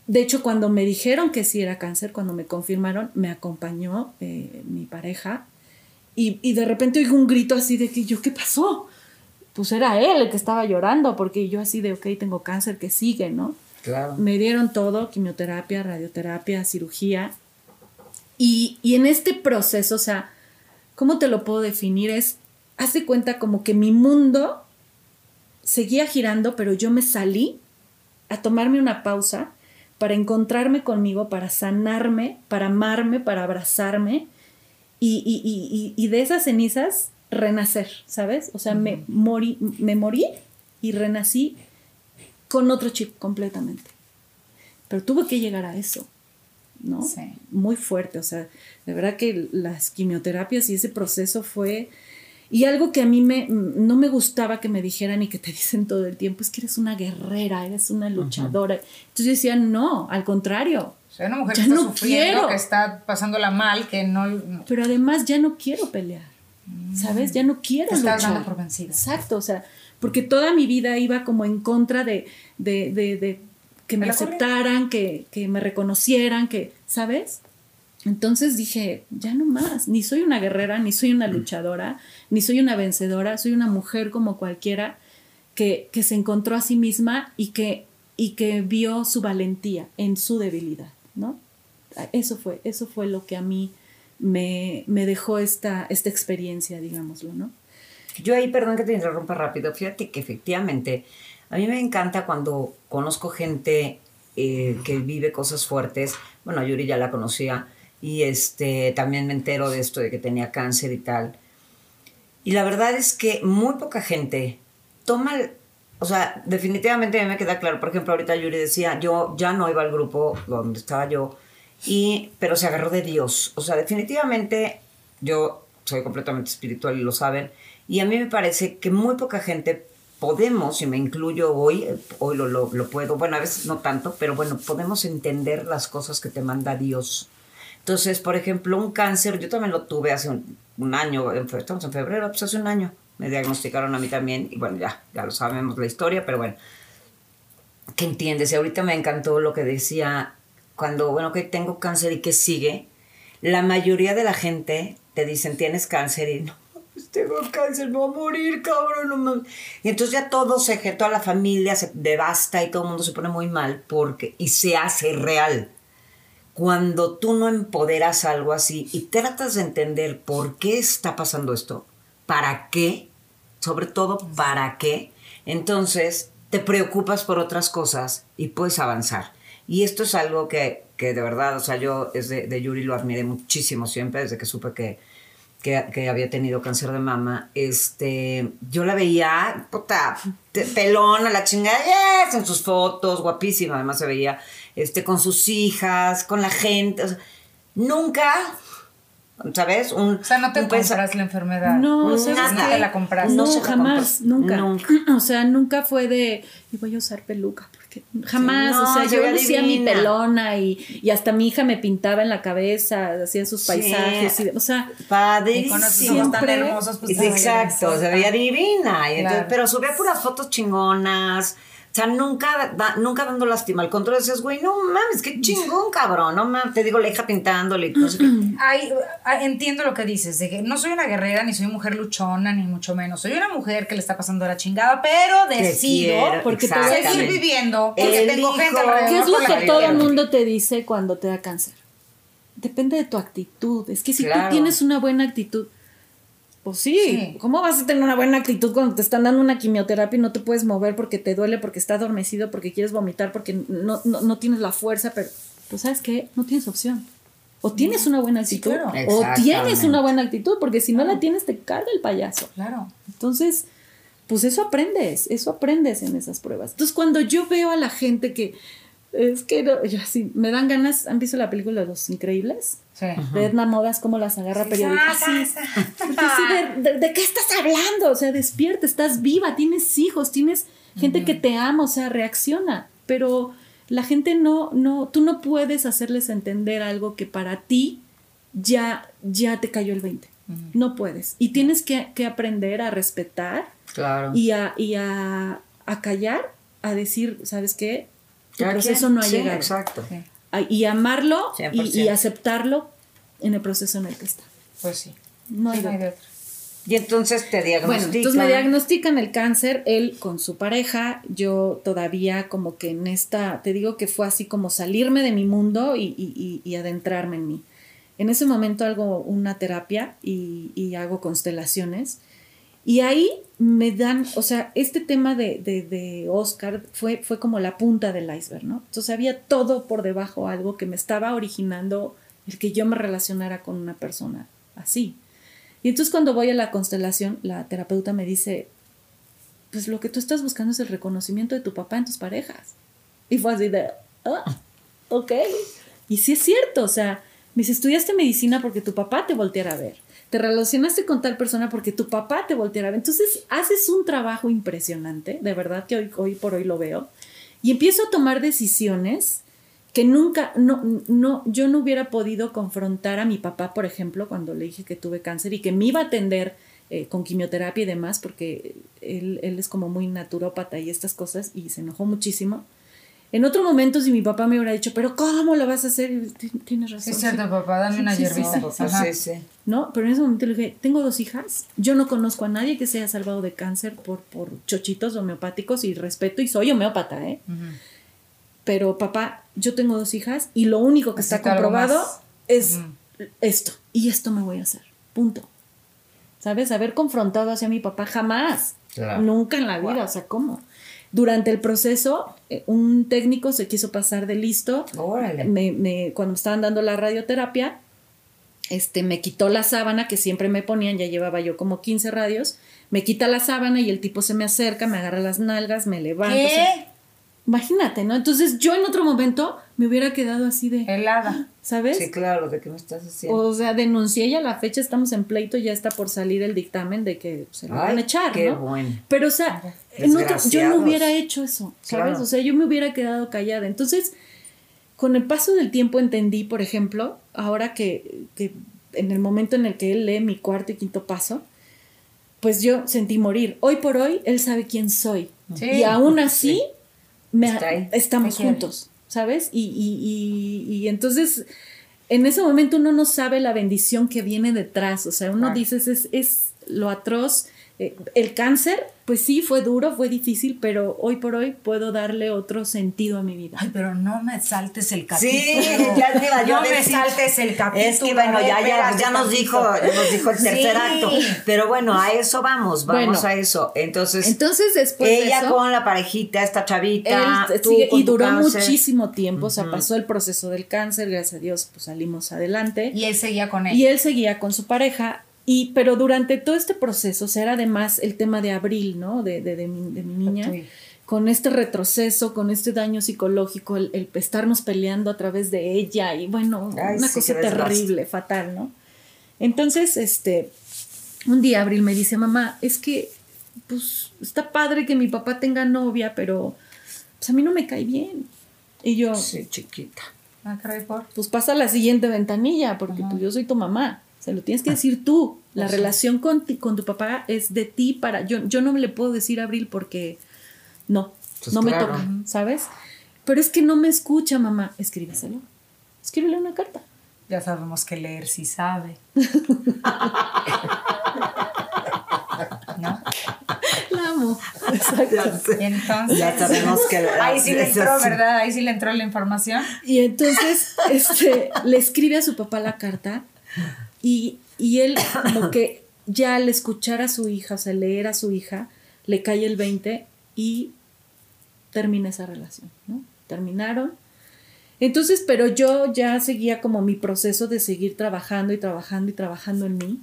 de hecho cuando me dijeron que sí era cáncer, cuando me confirmaron, me acompañó eh, mi pareja y, y de repente oigo un grito así de que yo, ¿qué pasó? Pues era él el que estaba llorando, porque yo así de, ok, tengo cáncer, que sigue, ¿no? Claro. Me dieron todo, quimioterapia, radioterapia, cirugía. Y, y en este proceso, o sea, ¿cómo te lo puedo definir? Es, haz de cuenta como que mi mundo seguía girando, pero yo me salí a tomarme una pausa para encontrarme conmigo, para sanarme, para amarme, para abrazarme y, y- y- y- y de esas cenizas renacer, ¿sabes? O sea, me, morí, me morí y renací con otro chip completamente. Pero tuve que llegar a eso, ¿no? Sí. Muy fuerte, o sea, de verdad que las quimioterapias y ese proceso fue... Y algo que a mí me, no me gustaba que me dijeran y que te dicen todo el tiempo es que eres una guerrera, eres una luchadora. Entonces yo decía, no, al contrario. O sea, una mujer Ya que está no sufriendo, quiero. que está pasándola mal, que no, no- Pero además ya no quiero pelear, ¿sabes? Ya no quiero Te estás luchar. dando por vencida. Exacto, o sea, porque toda mi vida iba como en contra de, de, de, de que me aceptaran, que, que me reconocieran, que, ¿sabes? Entonces dije, ya no más, ni soy una guerrera, ni soy una luchadora, ni soy una vencedora, soy una mujer como cualquiera que, que se encontró a sí misma y que, y que vio su valentía en su debilidad, ¿no? Eso fue, eso fue lo que a mí me, me dejó esta, esta experiencia, digámoslo, ¿no? Yo ahí, perdón que te interrumpa rápido, fíjate que efectivamente a mí me encanta cuando conozco gente eh, que vive cosas fuertes. Bueno, Yuri ya la conocía y este, también me entero de esto de que tenía cáncer y tal. Y la verdad es que muy poca gente toma, o sea, definitivamente a mí me queda claro, por ejemplo, ahorita Yuri decía, yo ya no iba al grupo donde estaba yo, y, pero se agarró de Dios. O sea, definitivamente yo soy completamente espiritual y lo saben, y a mí me parece que muy poca gente podemos, y me incluyo hoy, eh, hoy lo, lo, puedo, bueno, a veces no tanto, pero bueno, podemos entender las cosas que te manda Dios. Entonces, por ejemplo, un cáncer, yo también lo tuve hace un, año, estamos en febrero, pues hace un año, me diagnosticaron a mí también, y bueno, ya, ya lo sabemos la historia, pero bueno, ¿qué entiendes? Y ahorita me encantó lo que decía, cuando, bueno, que tengo cáncer y que sigue, la mayoría de la gente te dicen, tienes cáncer y no, tengo cáncer, me voy a morir, cabrón. no mames". Y entonces ya todo se, toda la familia se devasta y todo el mundo se pone muy mal porque, y se hace real. Cuando tú no empoderas algo así y tratas de entender por qué está pasando esto, para qué, sobre todo para qué, entonces te preocupas por otras cosas y puedes avanzar. Y esto es algo que, que de verdad, o sea, yo es de, de Yuri lo admiré muchísimo siempre, desde que supe que, que, que había tenido cáncer de mama. Este, yo la veía, puta, pelona, la chingada, yes, en sus fotos, guapísima, además se veía, este, con sus hijas, con la gente. o sea, nunca, ¿sabes? Un, O sea, no te compras la enfermedad. No, ¿sabes Nada. No qué? te la compraste. No, No jamás, nunca. Nunca. O sea, nunca fue de, y voy a usar peluca, jamás, Sí, no, o sea, se yo lucía mi pelona y, y hasta mi hija me pintaba en la cabeza, hacía sus Sí. paisajes, y o sea. Y con ojos tan Siempre- hermosos, pues Exacto, se veía divina. y entonces- Claro. pero subía puras fotos chingonas. O sea, nunca, da- nunca dando lástima. Al contrario, decías, güey, no mames, qué chingón, cabrón. No mames, te digo, la hija pintándole y no sé qué. Ay, ay, entiendo lo que dices, de que no soy una guerrera, ni soy mujer luchona, ni mucho menos. Soy una mujer que le está pasando la chingada, pero decido quiero, porque seguir viviendo. Porque tengo Elijo. gente alrededor ¿qué es lo que todo el mundo te dice cuando te da cáncer? Depende de tu actitud. Es que si Claro. tú tienes una buena actitud, pues sí, Sí. ¿cómo vas a tener una buena actitud cuando te están dando una quimioterapia y no te puedes mover porque te duele, porque está adormecido, porque quieres vomitar, porque no, no, no tienes la fuerza, pero pues sabes qué, no tienes opción. O tienes una buena Sí, actitud, claro. o tienes una buena actitud, porque si no la tienes te carga el payaso. Claro. Entonces, pues eso aprendes, eso aprendes en esas pruebas. Entonces, cuando yo veo a la gente que es que no, yo así, me dan ganas, ¿han visto la película de Los Increíbles? Sí. De Edna Modas, cómo las agarra periódicas. Ah, Sí, sa- porque sí, de, de- ¿de qué estás hablando? O sea, despierta, estás viva, tienes hijos, tienes gente que te ama, o sea, reacciona. Pero la gente no, no, tú no puedes hacerles entender algo que para ti ya, ya te cayó el 20. No puedes. Y tienes que, que aprender a respetar Claro. y a, y a, a callar, a decir, ¿sabes qué? Tu proceso quien. no ha Sí, llegado. Exacto. Sí, A- Y amarlo y, 100%. y aceptarlo en el proceso en el que está. Pues sí. No hay No hay de otra. Y entonces te Bueno, diagnostican. entonces me diagnostican el cáncer, él con su pareja, yo todavía como que en esta, te digo que fue así como salirme de mi mundo y, y- y- y adentrarme en mí. En ese momento hago una terapia y, y hago constelaciones y ahí me dan, o sea, este tema de, de- de Oscar fue, fue como la punta del iceberg, ¿no? Entonces había todo por debajo, algo que me estaba originando el que yo me relacionara con una persona así. Y entonces cuando voy a la constelación, la terapeuta me dice, pues lo que tú estás buscando es el reconocimiento de tu papá en tus parejas. Y fue así de, ah, ok. Y sí es cierto, o sea, me dice, estudiaste medicina porque tu papá te volteara a ver. Te relacionaste con tal persona porque tu papá te volteara a ver. Entonces haces un trabajo impresionante, de verdad que hoy, hoy por hoy lo veo. Y empiezo a tomar decisiones que nunca, no, no, yo no hubiera podido confrontar a mi papá, por ejemplo, cuando le dije que tuve cáncer y que me iba a atender eh, con quimioterapia y demás, porque él, él es como muy naturópata y estas cosas, y se enojó muchísimo. En otro momento, si mi papá me hubiera dicho, pero ¿cómo lo vas a hacer? Y, "Ti- Tienes razón. Es cierto, sí". papá, dame una sí, sí, hierbita. Sí, sí. ¿No? Pero en ese momento le dije, tengo dos hijas, yo no conozco a nadie que se haya salvado de cáncer por, por chochitos homeopáticos y respeto y soy homeópata, ¿eh? Pero papá, yo tengo dos hijas y lo único que está comprobado más. es esto y esto me voy a hacer, punto. ¿Sabes? Haber confrontado hacia mi papá jamás, Claro. nunca en la vida, o sea, ¿cómo? Durante el proceso, eh, un técnico se quiso pasar de listo Órale. me, me- cuando me estaban dando la radioterapia, este, me quitó la sábana que siempre me ponían, ya llevaba yo como 15 radios, me quita la sábana y el tipo se me acerca, me agarra las nalgas, me levanta. o sea, ¿Qué? imagínate, ¿no? Entonces yo en otro momento me hubiera quedado así de, Helada. ¿sabes? Sí, claro, ¿de qué me estás haciendo? O sea, denuncié y a la fecha estamos en pleito, ya está por salir el dictamen de que se lo van a echar, qué ¿no? bueno. Pero, o sea, en otro- yo no hubiera hecho eso, ¿sabes? Claro. O sea, yo me hubiera quedado callada. Entonces, con el paso del tiempo entendí, por ejemplo, ahora que, que en el momento en el que él lee mi cuarto y quinto paso, pues yo sentí morir. Hoy por hoy, él sabe quién soy. Sí. y aún así, me- estamos juntos, ¿sabes? Y, y, y, y entonces, en ese momento uno no sabe la bendición que viene detrás. O sea, uno Claro. dices, es, es lo atroz. Eh, el cáncer, pues sí, fue duro, fue difícil, pero hoy por hoy puedo darle otro sentido a mi vida. Ay, pero no me saltes el capítulo. Sí, ya te iba yo No a me decir. saltes el capítulo. Es que bueno, ya, ya, ya nos dijo, ya nos dijo el tercer Sí. acto. Pero bueno, a eso vamos, vamos Bueno. a eso. Entonces, Entonces, después de ella eso, con la parejita, esta chavita, él tú sigue- con y tu duró cáncer. muchísimo tiempo, o sea, pasó el proceso del cáncer, gracias a Dios, pues salimos adelante. Y él seguía con él. Y él seguía con su pareja. Y, pero durante todo este proceso, o sea, era además el tema de abril, ¿no? De, de, de mi, de mi niña. Con este retroceso, con este daño psicológico, el, el estarnos peleando a través de ella y bueno, Ay, una sí, cosa terrible, fatal, ¿no? Entonces, este, un día Abril me dice, mamá, es que, pues, está padre que mi papá tenga novia, pero, pues, a mí no me cae bien. Y yo, Sí, chiquita. Ah, por. pues pasa a la siguiente ventanilla, porque pues yo soy tu mamá. Se lo tienes que decir tú. La relación con, ti- con tu papá es de ti para. Yo, yo no le puedo decir a Abril porque no, Pues no me toca, ¿sabes? Pero es que no me escucha, mamá. Escríbeselo. Escríbele una carta. Ya sabemos que leer sí sabe. ¿No? La amo. Exacto. Y entonces. Ya sabemos que- Ahí sí le entró, sí. ¿verdad? Ahí sí le entró la información. Y entonces este, le escribe a su papá la carta y, y él como que ya al escuchar a su hija, o sea, leer a su hija, le cae el 20 y termina esa relación, ¿no? Terminaron. Entonces, pero yo ya seguía como mi proceso de seguir trabajando y trabajando y trabajando en mí.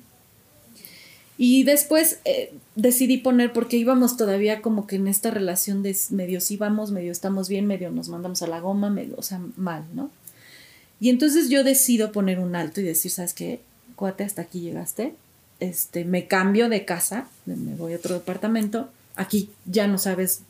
Y después eh, decidí poner, porque íbamos todavía como que en esta relación de medio sí vamos, medio estamos bien, medio nos mandamos a la goma, medio, o sea, mal, ¿no? Y entonces yo decido poner un alto y decir, ¿sabes qué? Cuate, hasta aquí llegaste. Este, me cambio de casa, me voy a otro departamento. Aquí ya no sabes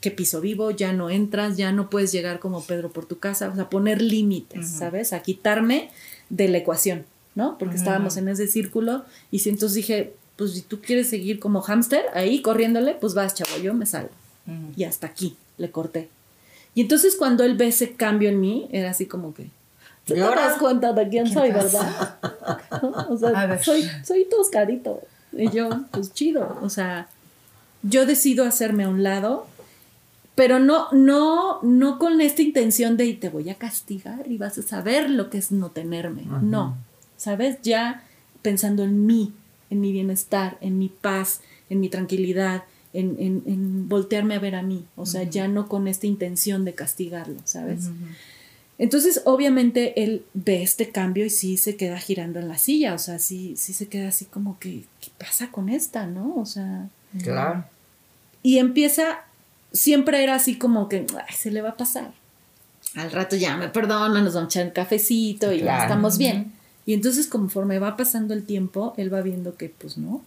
qué piso vivo, ya no entras, ya no puedes llegar como Pedro por tu casa, o sea, poner límites, ¿sabes? A quitarme de la ecuación, ¿no? Porque estábamos en ese círculo y si entonces dije, pues si tú quieres seguir como hámster ahí corriéndole, pues vas, chavo, yo me salgo. Y hasta aquí le corté. Y entonces cuando él ve ese cambio en mí, era así como que, ¿Te ¿Y ahora? das cuenta de quién ¿Qué soy, pasa? verdad? O sea, soy, soy toscarito. Y yo, pues chido. O sea, yo decido hacerme a un lado, pero no, no, no con esta intención de te voy a castigar y vas a saber lo que es no tenerme. No, ¿sabes? Ya pensando en mí, en mi bienestar, en mi paz, en mi tranquilidad, en, en- en voltearme a ver a mí. O sea, ya no con esta intención de castigarlo, ¿sabes? Entonces, obviamente, él ve este cambio y sí se queda girando en la silla, o sea, sí, sí se queda así como que, ¿qué pasa con esta, no? O sea, Claro. y empieza, siempre era así como que, ay, se le va a pasar. Al rato ya me perdona, nos vamos a echar un cafecito y ya estamos bien. Y entonces, conforme va pasando el tiempo, él va viendo que, pues no,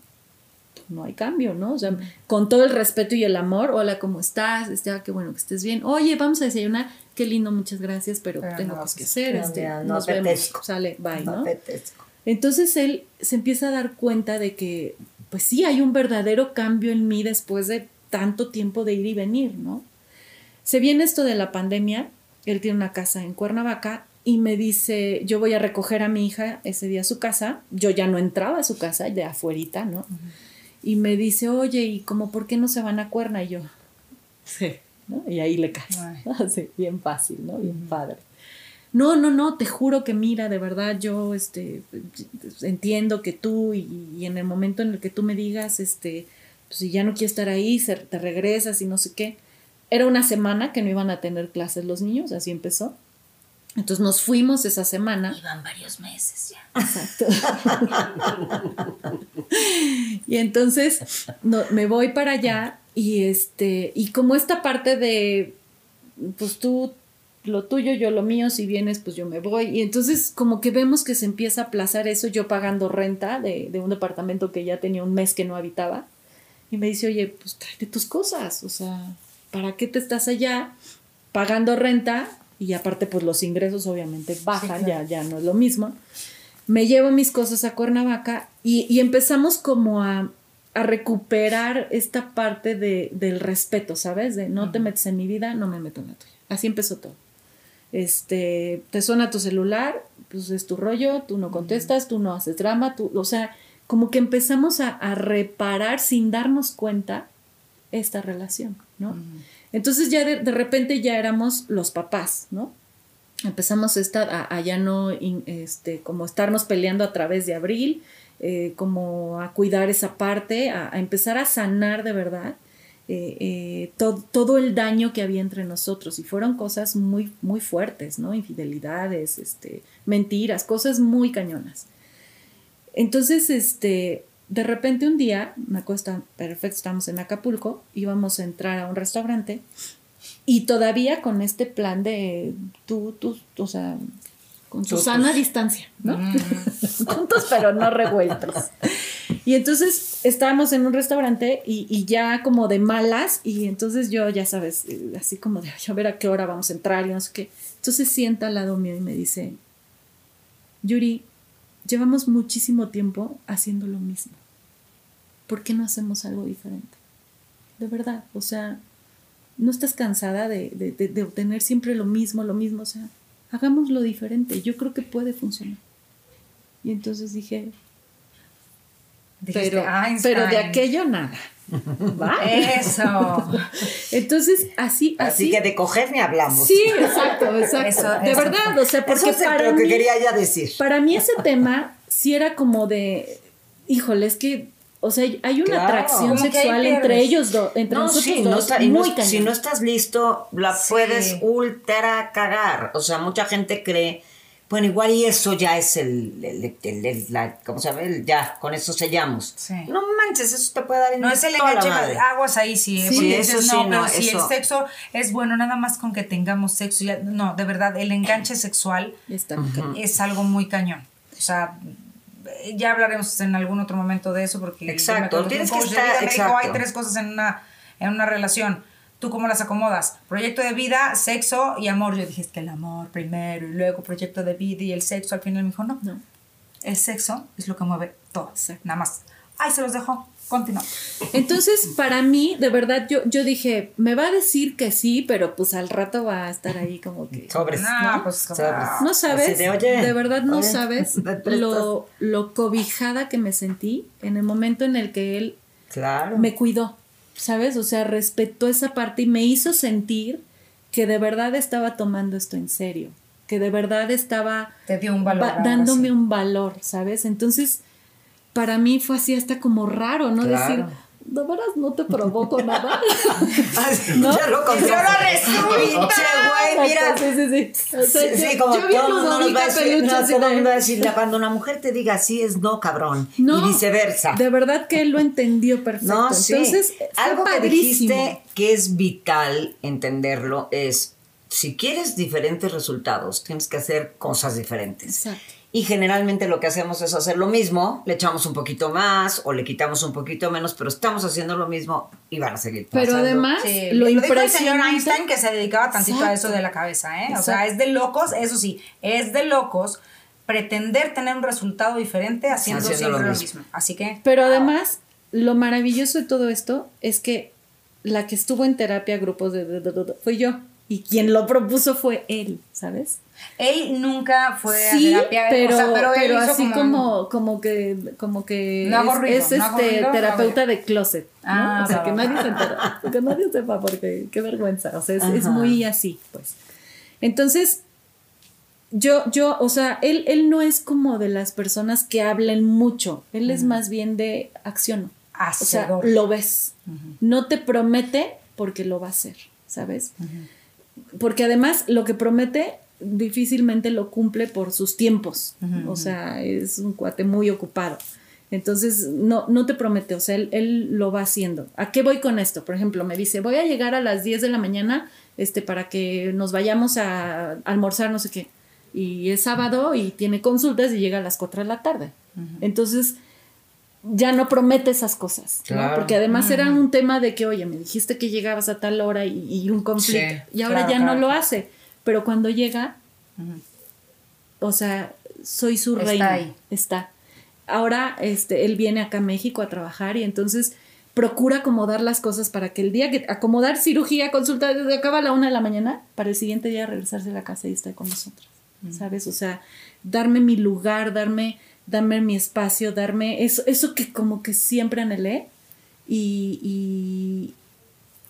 no hay cambio, ¿no? O sea, con todo el respeto y el amor, hola, ¿cómo estás? Este, ah, qué bueno que estés bien. Oye, vamos a desayunar. Qué lindo, muchas gracias, pero, Pero tengo no, cosas que pues, hacer. no, este, no nos vemos. apetezco. Sale, bye, No ¿no? apetezco. Entonces él se empieza a dar cuenta de que, pues sí, hay un verdadero cambio en mí después de tanto tiempo de ir y venir, ¿no? Se viene esto de la pandemia, él tiene una casa en Cuernavaca y me dice, yo voy a recoger a mi hija ese día a su casa, yo ya no entraba a su casa, de afuerita, ¿no? Y me dice, oye, ¿y como por qué no se van a Cuerna? Y yo, sí, ¿no? Y ahí le cae, así, bien fácil, ¿no? Bien padre. No, no, no, te juro que mira, de verdad yo este, entiendo que tú y, y en el momento en el que tú me digas, este, pues si ya no quieres estar ahí, se- te regresas y no sé qué. Era una semana que no iban a tener clases los niños, así empezó. Entonces nos fuimos esa semana. Iban varios meses ya. Exacto. y entonces no, me voy para allá y este y como esta parte de pues tú lo tuyo, yo lo mío, si vienes pues yo me voy y entonces como que vemos que se empieza a aplazar eso, yo pagando renta de, de un departamento que ya tenía un mes que no habitaba y me dice, oye, pues tráete tus cosas, o sea, ¿para qué te estás allá pagando renta? Y aparte, pues los ingresos obviamente bajan, ya, ya no es lo mismo. Me llevo mis cosas a Cuernavaca y, y empezamos como a, a recuperar esta parte de, del respeto, ¿sabes? De no te metes en mi vida, no me meto en la tuya. Así empezó todo. Este, te suena tu celular, pues es tu rollo, tú no contestas, tú no haces drama, tú, o sea, como que empezamos a, a reparar sin darnos cuenta esta relación, ¿no? Entonces ya de, de repente ya éramos los papás, ¿no? Empezamos esta, a, a ya no, in- este, como estarnos peleando a través de abril, eh, como a cuidar esa parte, a, empezar a sanar de verdad eh, eh, to- todo el daño que había entre nosotros. Y fueron cosas muy, muy fuertes, ¿no? Infidelidades, este, mentiras, cosas muy cañonas. Entonces, este, de repente un día, me acuerdo, perfecto, estamos en Acapulco, íbamos a entrar a un restaurante y todavía con este plan de tú, tú, o sea, con su sana distancia, ¿no? Juntos pero no revueltos. Y entonces estábamos en un restaurante y, y ya como de malas y entonces yo, ya sabes, eh, así como de, "Ay, a ver a qué hora vamos a entrar y no sé qué. Entonces sienta al lado mío y me dice, Yuri, llevamos muchísimo tiempo haciendo lo mismo. ¿Por qué no hacemos algo diferente? De verdad, o sea, no estás cansada de, de, de- de obtener siempre lo mismo, lo mismo, o sea, hagámoslo diferente, yo creo que puede funcionar. Y entonces dije, Dijiste, pero, de aquello nada. ¿Va? Eso. Entonces, así, así. Así que de coger ni hablamos. Sí, exacto, exacto. Eso- de eso verdad, o sea, porque Eso es para lo que mí, quería ya decir. para mí ese tema sí era como de, híjole, es que, o sea, hay una Claro. atracción Como sexual entre ellos dos, entre No, nosotros sí, no dos, no muy cañón. si no estás listo, la Sí. puedes ultra cagar. O sea, mucha gente cree, bueno, igual y eso ya es el, el, el- el- la, ¿cómo se llama? El ya, con eso sellamos. Sí. No manches, eso te puede dar en No es el enganche, madre. aguas ahí sí, ¿eh? Sí, eso dices, sí, no, no, pero si el sexo es bueno nada más con que tengamos sexo, ya- no, de verdad, el enganche sexual Está es algo muy cañón. O sea, ya hablaremos en algún otro momento de eso porque Exacto, tienes que estar- vida me dijo, exacto. hay tres cosas en una en una relación. ¿Tú cómo las acomodas? Proyecto de vida, sexo y amor. Yo dije, es que el amor primero y luego proyecto de vida y el sexo. Al final me dijo, no, No. el sexo es lo que mueve todo. Exacto. Nada más. Ay, se los dejo. Continúa. Entonces, para mí, de verdad, yo, yo dije, me va a decir que sí, pero pues al rato va a estar ahí como que... Sobres. No, pues, Sobres. No sabes, de, "Oye, verdad no oye, sabes ¿me prestas?" lo, lo cobijada que me sentí en el momento en el que él Claro. me cuidó, ¿sabes? O sea, respetó esa parte y me hizo sentir que de verdad estaba tomando esto en serio, que de verdad estaba Te dio un valor. va- dándome así. un valor, ¿sabes? Entonces, para mí fue así hasta como raro, ¿no? Claro. Decir, de veras no te provoco nada. Ah, ¿No? Ya lo conté. Y ahora resulta. Pinche güey, mira. Sí, sí, sí. O sea, Sí, yo- sí, como yo bien todo el mundo nos va a decir, no, todo el mundo va a decir, cuando una mujer te diga así es no, cabrón. No, y viceversa. De verdad que él lo entendió perfecto. No, sí. Entonces, Algo que dijiste que es vital entenderlo es, si quieres diferentes resultados, tienes que hacer cosas diferentes. Exacto. Y generalmente lo que hacemos es hacer lo mismo, le echamos un poquito más o le quitamos un poquito menos, pero estamos haciendo lo mismo y van a seguir Pero pasando. además, Sí, lo lo dijo el señor impresionante... Einstein que se dedicaba tantito a eso de la cabeza, ¿eh? O sea, es de locos, eso sí, es de locos pretender tener un resultado diferente haciendo, Haciendo siempre lo lo mismo. mismo. Así que. Pero además, lo maravilloso de todo esto es que la que estuvo en terapia, grupos de, de- de- de- fue yo. Y quien lo propuso fue él, ¿sabes? Él nunca fue Sí, a terapia, pero, o sea, pero, él pero hizo así como, como que, como que No es, ruido, es no hago este ruido, terapeuta de closet, ¿no? Ah, o sea, que nadie se entera, que nadie sepa porque qué vergüenza, o sea, es, muy así, pues. Entonces, yo, yo, o sea, él, él no es como de las personas que hablen mucho, él es más bien de acción. O sea, Hacedor. lo ves. No te promete porque lo va a hacer, ¿sabes? Porque además lo que promete difícilmente lo cumple por sus tiempos. O sea, es un cuate muy ocupado. Entonces, no, no te promete, o sea, él, él lo va haciendo. ¿A qué voy con esto? Por ejemplo, me dice, voy a llegar a las 10 de la mañana este, para que nos vayamos a almorzar, no sé qué. Y es sábado y tiene consultas y llega a las 4 de la tarde. Entonces, ya no promete esas cosas, ¿no? Claro. Porque además era un tema de que, oye, me dijiste que llegabas a tal hora y, y un conflicto. Sí, y ahora claro, ya claro, no lo hace. Pero cuando llega, o sea, soy su Está reina. ahí. Está. Ahora, este, él viene acá a México a trabajar y entonces procura acomodar las cosas para que el día que acomodar cirugía, consulta, acaba a la una de la mañana, para el siguiente día regresarse a la casa y estar con nosotros. ¿Sabes? O sea, darme mi lugar, darme, darme mi espacio, darme eso, eso que como que siempre anhelé. Y, y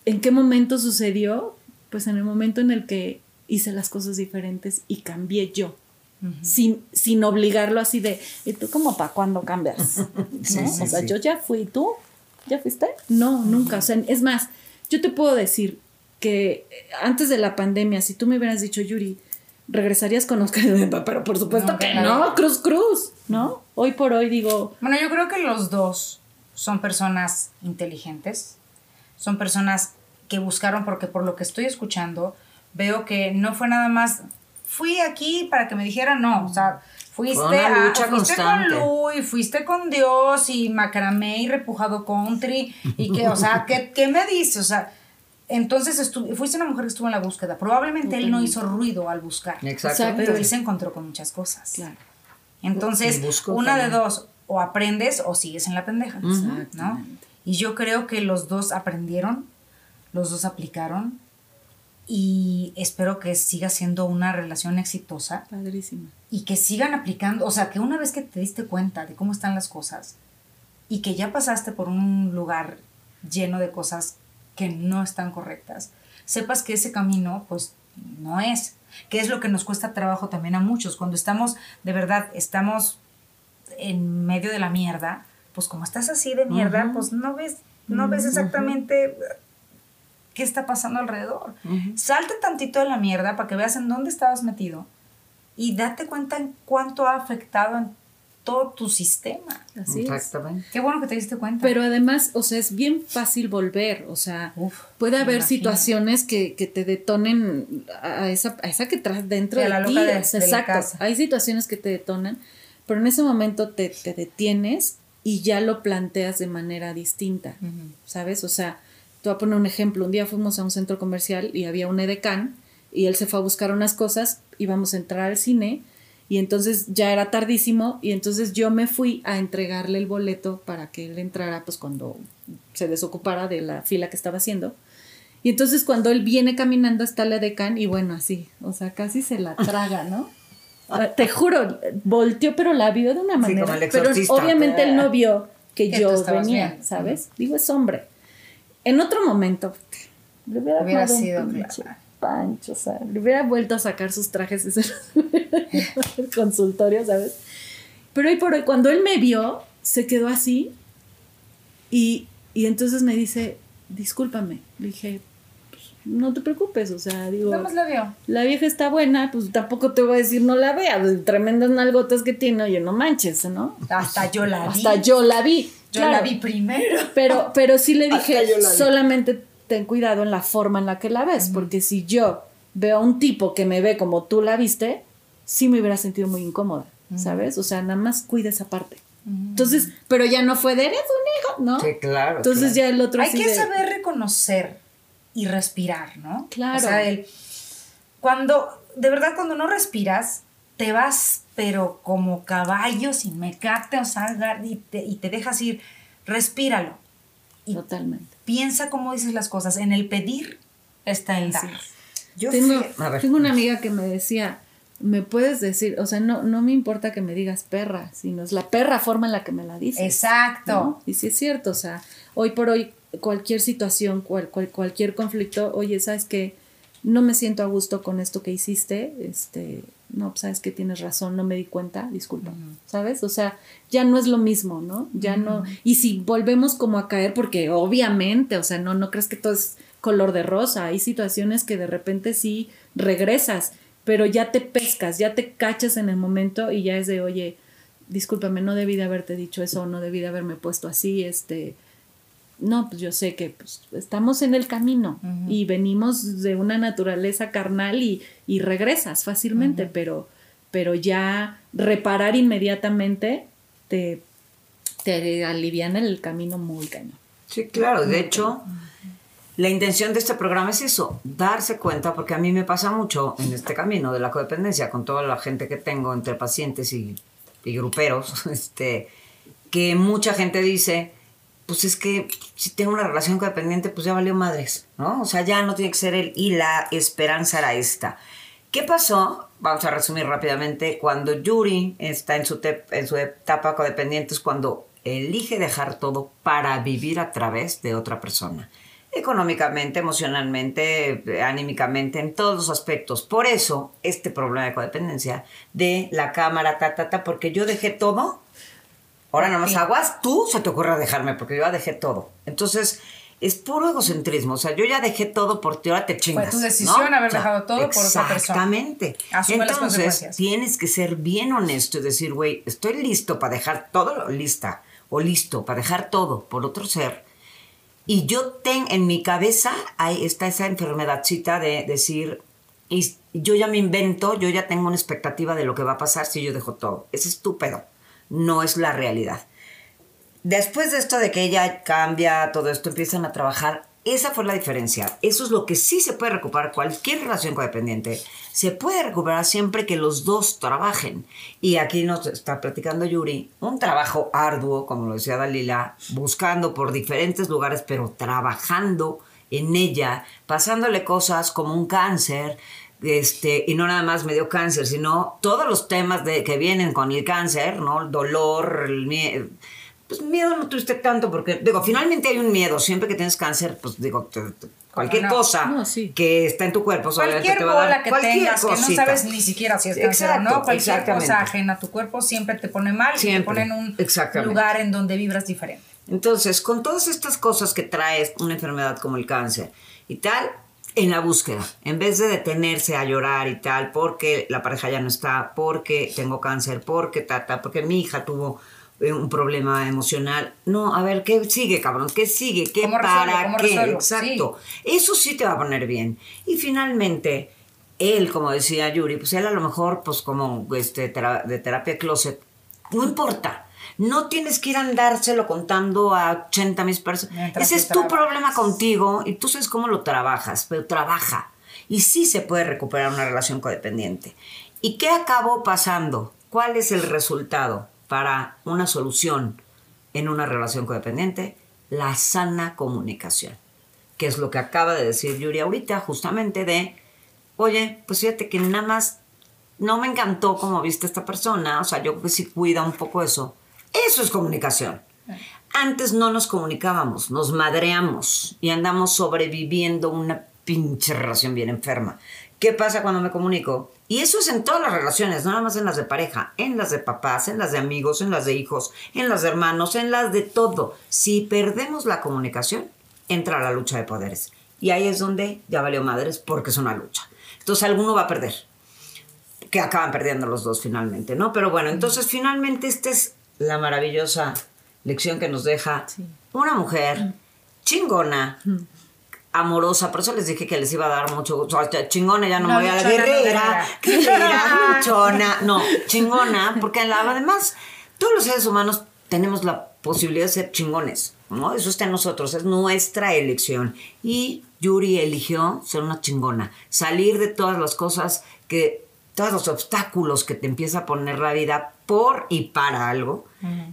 ¿en qué momento sucedió? Pues en el momento en el que hice las cosas diferentes y cambié yo. sin, sin obligarlo así de, ¿y tú como para cuándo cambias? ¿No? Sí, o sea, sí. yo ya fui, ¿tú? ¿Ya fuiste? No, nunca. O sea, es más, yo te puedo decir que eh, antes de la pandemia, si tú me hubieras dicho, Yuri, regresarías con Oscar, pero por supuesto No, que claro. no, Cruz Cruz, ¿no? Hoy por hoy digo, Bueno, yo creo que los dos son personas inteligentes, son personas que buscaron, porque por lo que estoy escuchando, veo que no fue nada más, fui aquí para que me dijeran, no, o sea, fuiste, Fue una a- fuiste constante. con Luis, fuiste con Dios y macramé y repujado country, y que, o sea, ¿qué, qué me dices? O sea, entonces fuiste una mujer que estuvo en la búsqueda. Probablemente él no hizo ruido al buscar, Exactamente. pero él se encontró con muchas cosas. claro. Entonces, una de también. dos, o aprendes o sigues en la pendeja, ¿no? Y yo creo que los dos aprendieron, los dos aplicaron y espero que siga siendo una relación exitosa. Padrísima. y que sigan aplicando, o sea, que una vez que te diste cuenta de cómo están las cosas y que ya pasaste por un lugar lleno de cosas que no están correctas, sepas que ese camino pues no es, que es lo que nos cuesta trabajo también a muchos, cuando estamos, de verdad, estamos en medio de la mierda, pues como estás así de mierda, pues no ves, no ves exactamente qué está pasando alrededor. Salte tantito de la mierda para que veas en dónde estabas metido y date cuenta en cuánto ha afectado en todo tu sistema. Así es. Exactamente. Qué bueno que te diste cuenta. Pero además, o sea, es bien fácil volver, o sea, Uf, puede haber imagino. situaciones que, que te detonen a esa, a esa que traes dentro de la ti. es exacto. casa. Hay situaciones que te detonan, pero en ese momento te, te detienes y ya lo planteas de manera distinta, ¿sabes? O sea, te voy a poner un ejemplo. Un día fuimos a un centro comercial y había un edecán y él se fue a buscar unas cosas, íbamos a entrar al cine y entonces ya era tardísimo y entonces yo me fui a entregarle el boleto para que él entrara pues cuando se desocupara de la fila que estaba haciendo. Y entonces cuando él viene caminando está la edecán y bueno, así, o sea, casi se la traga, ¿no? Ah, Te juro, volteó pero la vio de una Sí, manera. como el pero obviamente él no vio que Que yo venía, bien. ¿sabes? Digo, es hombre. En otro momento, le hubiera, Hubiera sido, pancho, o sea, le hubiera vuelto a sacar sus trajes y se los hubiera al consultorio, ¿sabes? Pero hoy por hoy, cuando él me vio, se quedó así y, y entonces me dice, discúlpame. Le dije, "Pues, no te preocupes, o sea, digo, Nada más la vio. la vieja está buena, pues tampoco te voy a decir no la veas, tremendas nalgotas que tiene, oye, no manches, ¿no? Hasta yo la vi. Hasta yo la vi. Yo claro. la vi primero. Pero, pero sí le dije, solamente ten cuidado en la forma en la que la ves, porque si yo veo a un tipo que me ve como tú la viste, sí me hubiera sentido muy incómoda, ¿sabes? O sea, nada más cuida esa parte. Entonces, pero ya no fue de eres un hijo, ¿no? Sí, claro. Entonces claro. ya el otro Hay que de- saber reconocer y respirar, ¿no? Claro. O sea, el- cuando, de verdad, cuando no respiras, te vas, pero como caballo sin mecate, o sea, agar- y te, y te dejas ir, respíralo. Y Totalmente. piensa cómo dices las cosas. En el pedir está el dar. Yo tengo, fui- tengo una amiga que me decía, me puedes decir, o sea, no, no me importa que me digas perra, sino es la perra forma en la que me la dices. Exacto. ¿no? Y sí es cierto, o sea, hoy por hoy cualquier situación, cual, cual- cualquier conflicto, oye, ¿sabes qué? No me siento a gusto con esto que hiciste, este, no, pues, sabes que tienes razón, no me di cuenta, disculpa, ¿sabes? O sea, ya no es lo mismo, ¿no? Ya no, y si volvemos como a caer, porque obviamente, o sea, no, no crees que todo es color de rosa, hay situaciones que de repente sí regresas, pero ya te pescas, ya te cachas en el momento y ya es de, oye, discúlpame, no debí de haberte dicho eso, no debí de haberme puesto así, este, no, pues yo sé que pues, estamos en el camino y venimos de una naturaleza carnal y, y regresas fácilmente, pero, pero ya reparar inmediatamente te, te aliviana el camino muy cañón. Sí, claro. De hecho, la intención de este programa es eso, darse cuenta, porque a mí me pasa mucho en este camino de la codependencia con toda la gente que tengo entre pacientes y, y gruperos, este, que mucha gente dice, pues es que si tengo una relación codependiente, pues ya valió madres, ¿no? O sea, ya no tiene que ser él y la esperanza era esta. ¿Qué pasó? Vamos a resumir rápidamente. Cuando Yuri está en su, en su etapa codependiente es cuando elige dejar todo para vivir a través de otra persona. Económicamente, emocionalmente, anímicamente, en todos los aspectos. Por eso, este problema de codependencia de la cámara, ta, ta, ta, porque yo dejé todo Ahora nada más Sí. aguas, tú se te ocurre dejarme porque yo ya dejé todo. Entonces, es puro egocentrismo. O sea, yo ya dejé todo por ti, ahora te chingas. tu decisión ¿no? haber O sea, dejado todo por otra persona. Exactamente. Entonces, tienes que ser bien honesto y decir, güey, estoy listo para dejar todo, lista, o listo para dejar todo por otro ser. Y yo tengo en mi cabeza, ahí está esa enfermedadcita de decir, y yo ya me invento, yo ya tengo una expectativa de lo que va a pasar si yo dejo todo. Es estúpido, no es la realidad. Después de esto de que ella cambia, todo esto, empiezan a trabajar, esa fue la diferencia. Eso es lo que sí se puede recuperar. Cualquier relación codependiente se puede recuperar siempre que los dos trabajen. Y aquí nos está platicando Yuri, un trabajo arduo, como lo decía Dalila, buscando por diferentes lugares, pero trabajando en ella, pasándole cosas como un cáncer, este, y no nada más me dio cáncer, sino todos los temas de, que vienen con el cáncer, ¿no? El dolor, el miedo. Pues miedo no tuviste tanto, porque, digo, finalmente hay un miedo. Siempre que tienes cáncer, pues digo, te- te- cualquier no? cosa No, sí. que está en tu cuerpo, Cualquier te va a dar que cualquier tengas, que no sabes ni siquiera si es cáncer o no, cualquier cosa ajena a tu cuerpo siempre te pone mal y te Siempre, pone en un lugar en donde vibras diferente. Entonces, con todas estas cosas que trae una enfermedad como el cáncer y tal, en la búsqueda, en vez de detenerse a llorar y tal, porque la pareja ya no está, porque tengo cáncer, porque tata, porque mi hija tuvo eh, un problema emocional. No, a ver, ¿qué sigue, cabrón? ¿Qué sigue? ¿Qué para ¿Cómo qué? resuelvo? Exacto. Eso sí te va a poner bien. Y finalmente, él, como decía Yuri, pues él a lo mejor, pues como este, de terapia closet, no importa. No tienes que ir a andárselo contando a 80 mil personas. Ese es tu problema contigo y tú sabes cómo lo trabajas, pero trabaja. Y sí se puede recuperar una relación codependiente. ¿Y qué acabó pasando? ¿Cuál es el resultado para una solución en una relación codependiente? La sana comunicación, que es lo que acaba de decir Yuri ahorita, justamente de, oye, pues fíjate que nada más no me encantó cómo viste a esta persona, o sea, yo creo que sí cuida un poco eso. Eso es comunicación. Antes no nos comunicábamos, nos madreamos y andamos sobreviviendo una pinche relación bien enferma. ¿Qué pasa cuando me comunico? Y eso es en todas las relaciones, no nada más en las de pareja, en las de papás, en las de amigos, en las de hijos, en las de hermanos, en las de todo. Si perdemos la comunicación, entra la lucha de poderes. Y ahí es donde ya valió madres porque es una lucha. Entonces alguno va a perder que acaban perdiendo los dos finalmente, ¿no? Pero bueno, entonces finalmente esta es la maravillosa lección que nos deja una mujer chingona, amorosa, por eso les dije que les iba a dar mucho gusto. O sea, chingona, ya no, No, me voy a la guerrera. guerrera, luchona, no, chingona, porque la- además todos los seres humanos tenemos la posibilidad de ser chingones, ¿no? Eso está en nosotros, es nuestra elección. Y Yuri eligió ser una chingona, salir de todas las cosas que todos los obstáculos que te empieza a poner la vida por y para algo.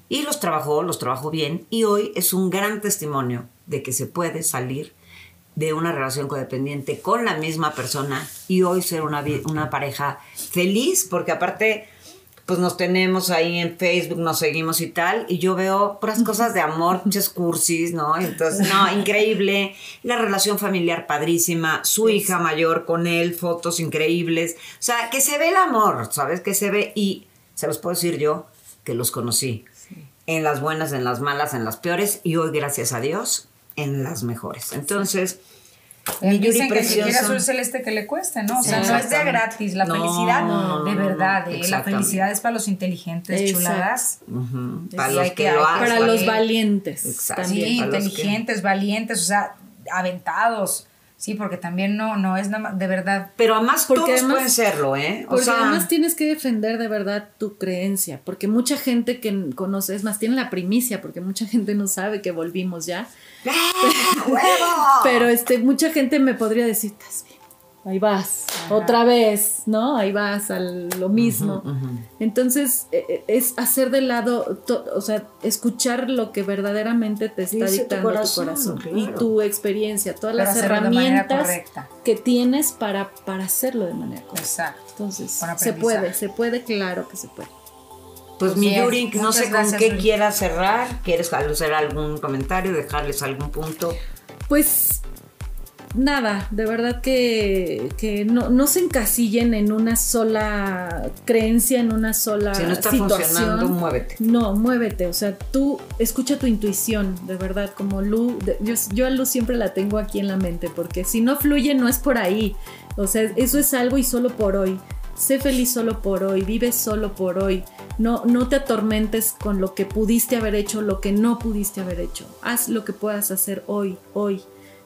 Y los trabajó, los trabajó bien. Y hoy es un gran testimonio de que se puede salir de una relación codependiente con la misma persona y hoy ser una, una pareja feliz, porque aparte, pues nos tenemos ahí en Facebook, nos seguimos y tal, y yo veo puras cosas de amor, muchas cursis, ¿no? Entonces, no, increíble, la relación familiar padrísima, su hija mayor con él, fotos increíbles, o sea, que se ve el amor, ¿sabes? Que se ve, y se los puedo decir yo, que los conocí, en las buenas, en las malas, en las peores, y hoy, gracias a Dios, en las mejores. Entonces, mi Yuri dicen que si quiere azul celeste que le cueste, ¿no? O sea, Sí, no es de gratis. La No, felicidad, no, no, de no, no, verdad, no, ¿eh? La felicidad es para los inteligentes, Exacto. chuladas. Sí, Para los que- que, hay lo que- hacen. Para los sí. valientes. Exacto. también. Sí, para los que- inteligentes, valientes, o sea, aventados. Sí, porque también no, no es nada más, de verdad. Pero además Porque todos además- pueden serlo, ¿eh? O Porque sea, además tienes que defender de verdad tu creencia, porque mucha gente que conoce, es más, tiene la primicia, porque mucha gente no sabe que volvimos ya, ¡Ah, ¡Huevo! pero este, mucha gente me podría decir, estás bien, ahí vas, otra vez, ¿no? Ahí vas a lo mismo. Entonces, eh, eh, es hacer de lado, o sea, escuchar lo que verdaderamente te está Dice dictando tu corazón, corazón, claro. y tu experiencia, todas las herramientas que tienes para, para hacerlo de manera correcta. Exacto. Entonces, se puede, se puede, claro que se puede. Pues mi Yuri, no sé con qué quieras cerrar. ¿Quieres hacer algún comentario, dejarles algún punto? Pues nada, de verdad que, que no, no se encasillen en una sola creencia, en una sola Si no está situación. funcionando, muévete. No, muévete, o sea, tú escucha tu intuición, de verdad, como Lu, de- yo, yo a Lu siempre la tengo aquí en la mente, porque si no fluye no es por ahí, o sea, eso es algo y solo por hoy. Sé feliz solo por hoy, vive solo por hoy. No, no te atormentes con lo que pudiste haber hecho, lo que no pudiste haber hecho. Haz lo que puedas hacer hoy, hoy.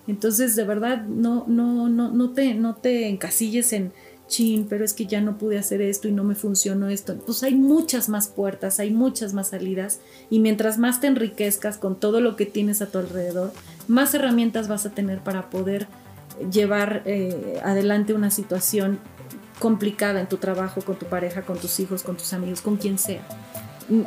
Entonces, de verdad, no, no, no, no te, no te encasilles en chin, pero es que ya no pude hacer esto y no me funcionó esto. Pues hay muchas más puertas, hay muchas más salidas y mientras más te enriquezcas con todo lo que tienes a tu alrededor, más herramientas vas a tener para poder llevar eh, adelante una situación complicada en tu trabajo, con tu pareja, con tus hijos, con tus amigos, con quien sea.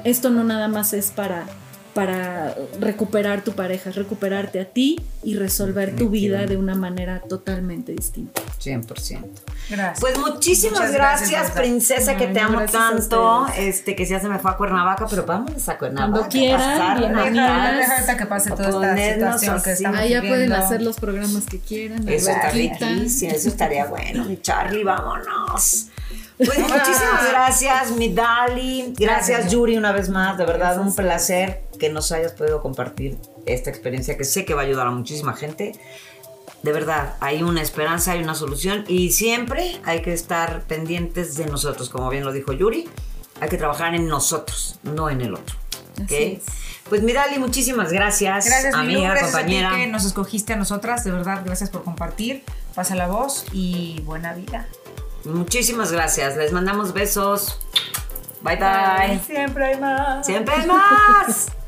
Esto no nada más es para para recuperar tu pareja, recuperarte a ti y resolver tu vida de una manera totalmente distinta. 100%. Gracias. Pues muchísimas gracias, princesa, que Ay, te amo tanto. Este, que ya se me fue a Cuernavaca, pero vámonos a Cuernavaca. Cuando quieran, bienvenidas. ahorita que pase toda esta situación que estamos Ahí ya pueden viviendo. hacer los programas que quieran. Eso está riquísimo, eso estaría bueno, Charlie, vámonos. Pues muchísimas gracias, mi Dali. Gracias. Yuri, una vez más. De verdad, un placer que nos hayas podido compartir esta experiencia que sé que va a ayudar a muchísima gente. De verdad, hay una esperanza, hay una solución y siempre hay que estar pendientes de nosotros, como bien lo dijo Yuri. Hay que trabajar en nosotros, no en el otro. ¿ok? Así es. Pues mi Dali, muchísimas gracias, Gracias, amiga, gracias compañera. a ti que nos escogiste a nosotras. De verdad, gracias por compartir. Pasa la voz y buena vida. Muchísimas gracias. Les mandamos besos. Bye bye. Siempre hay más. Siempre hay más.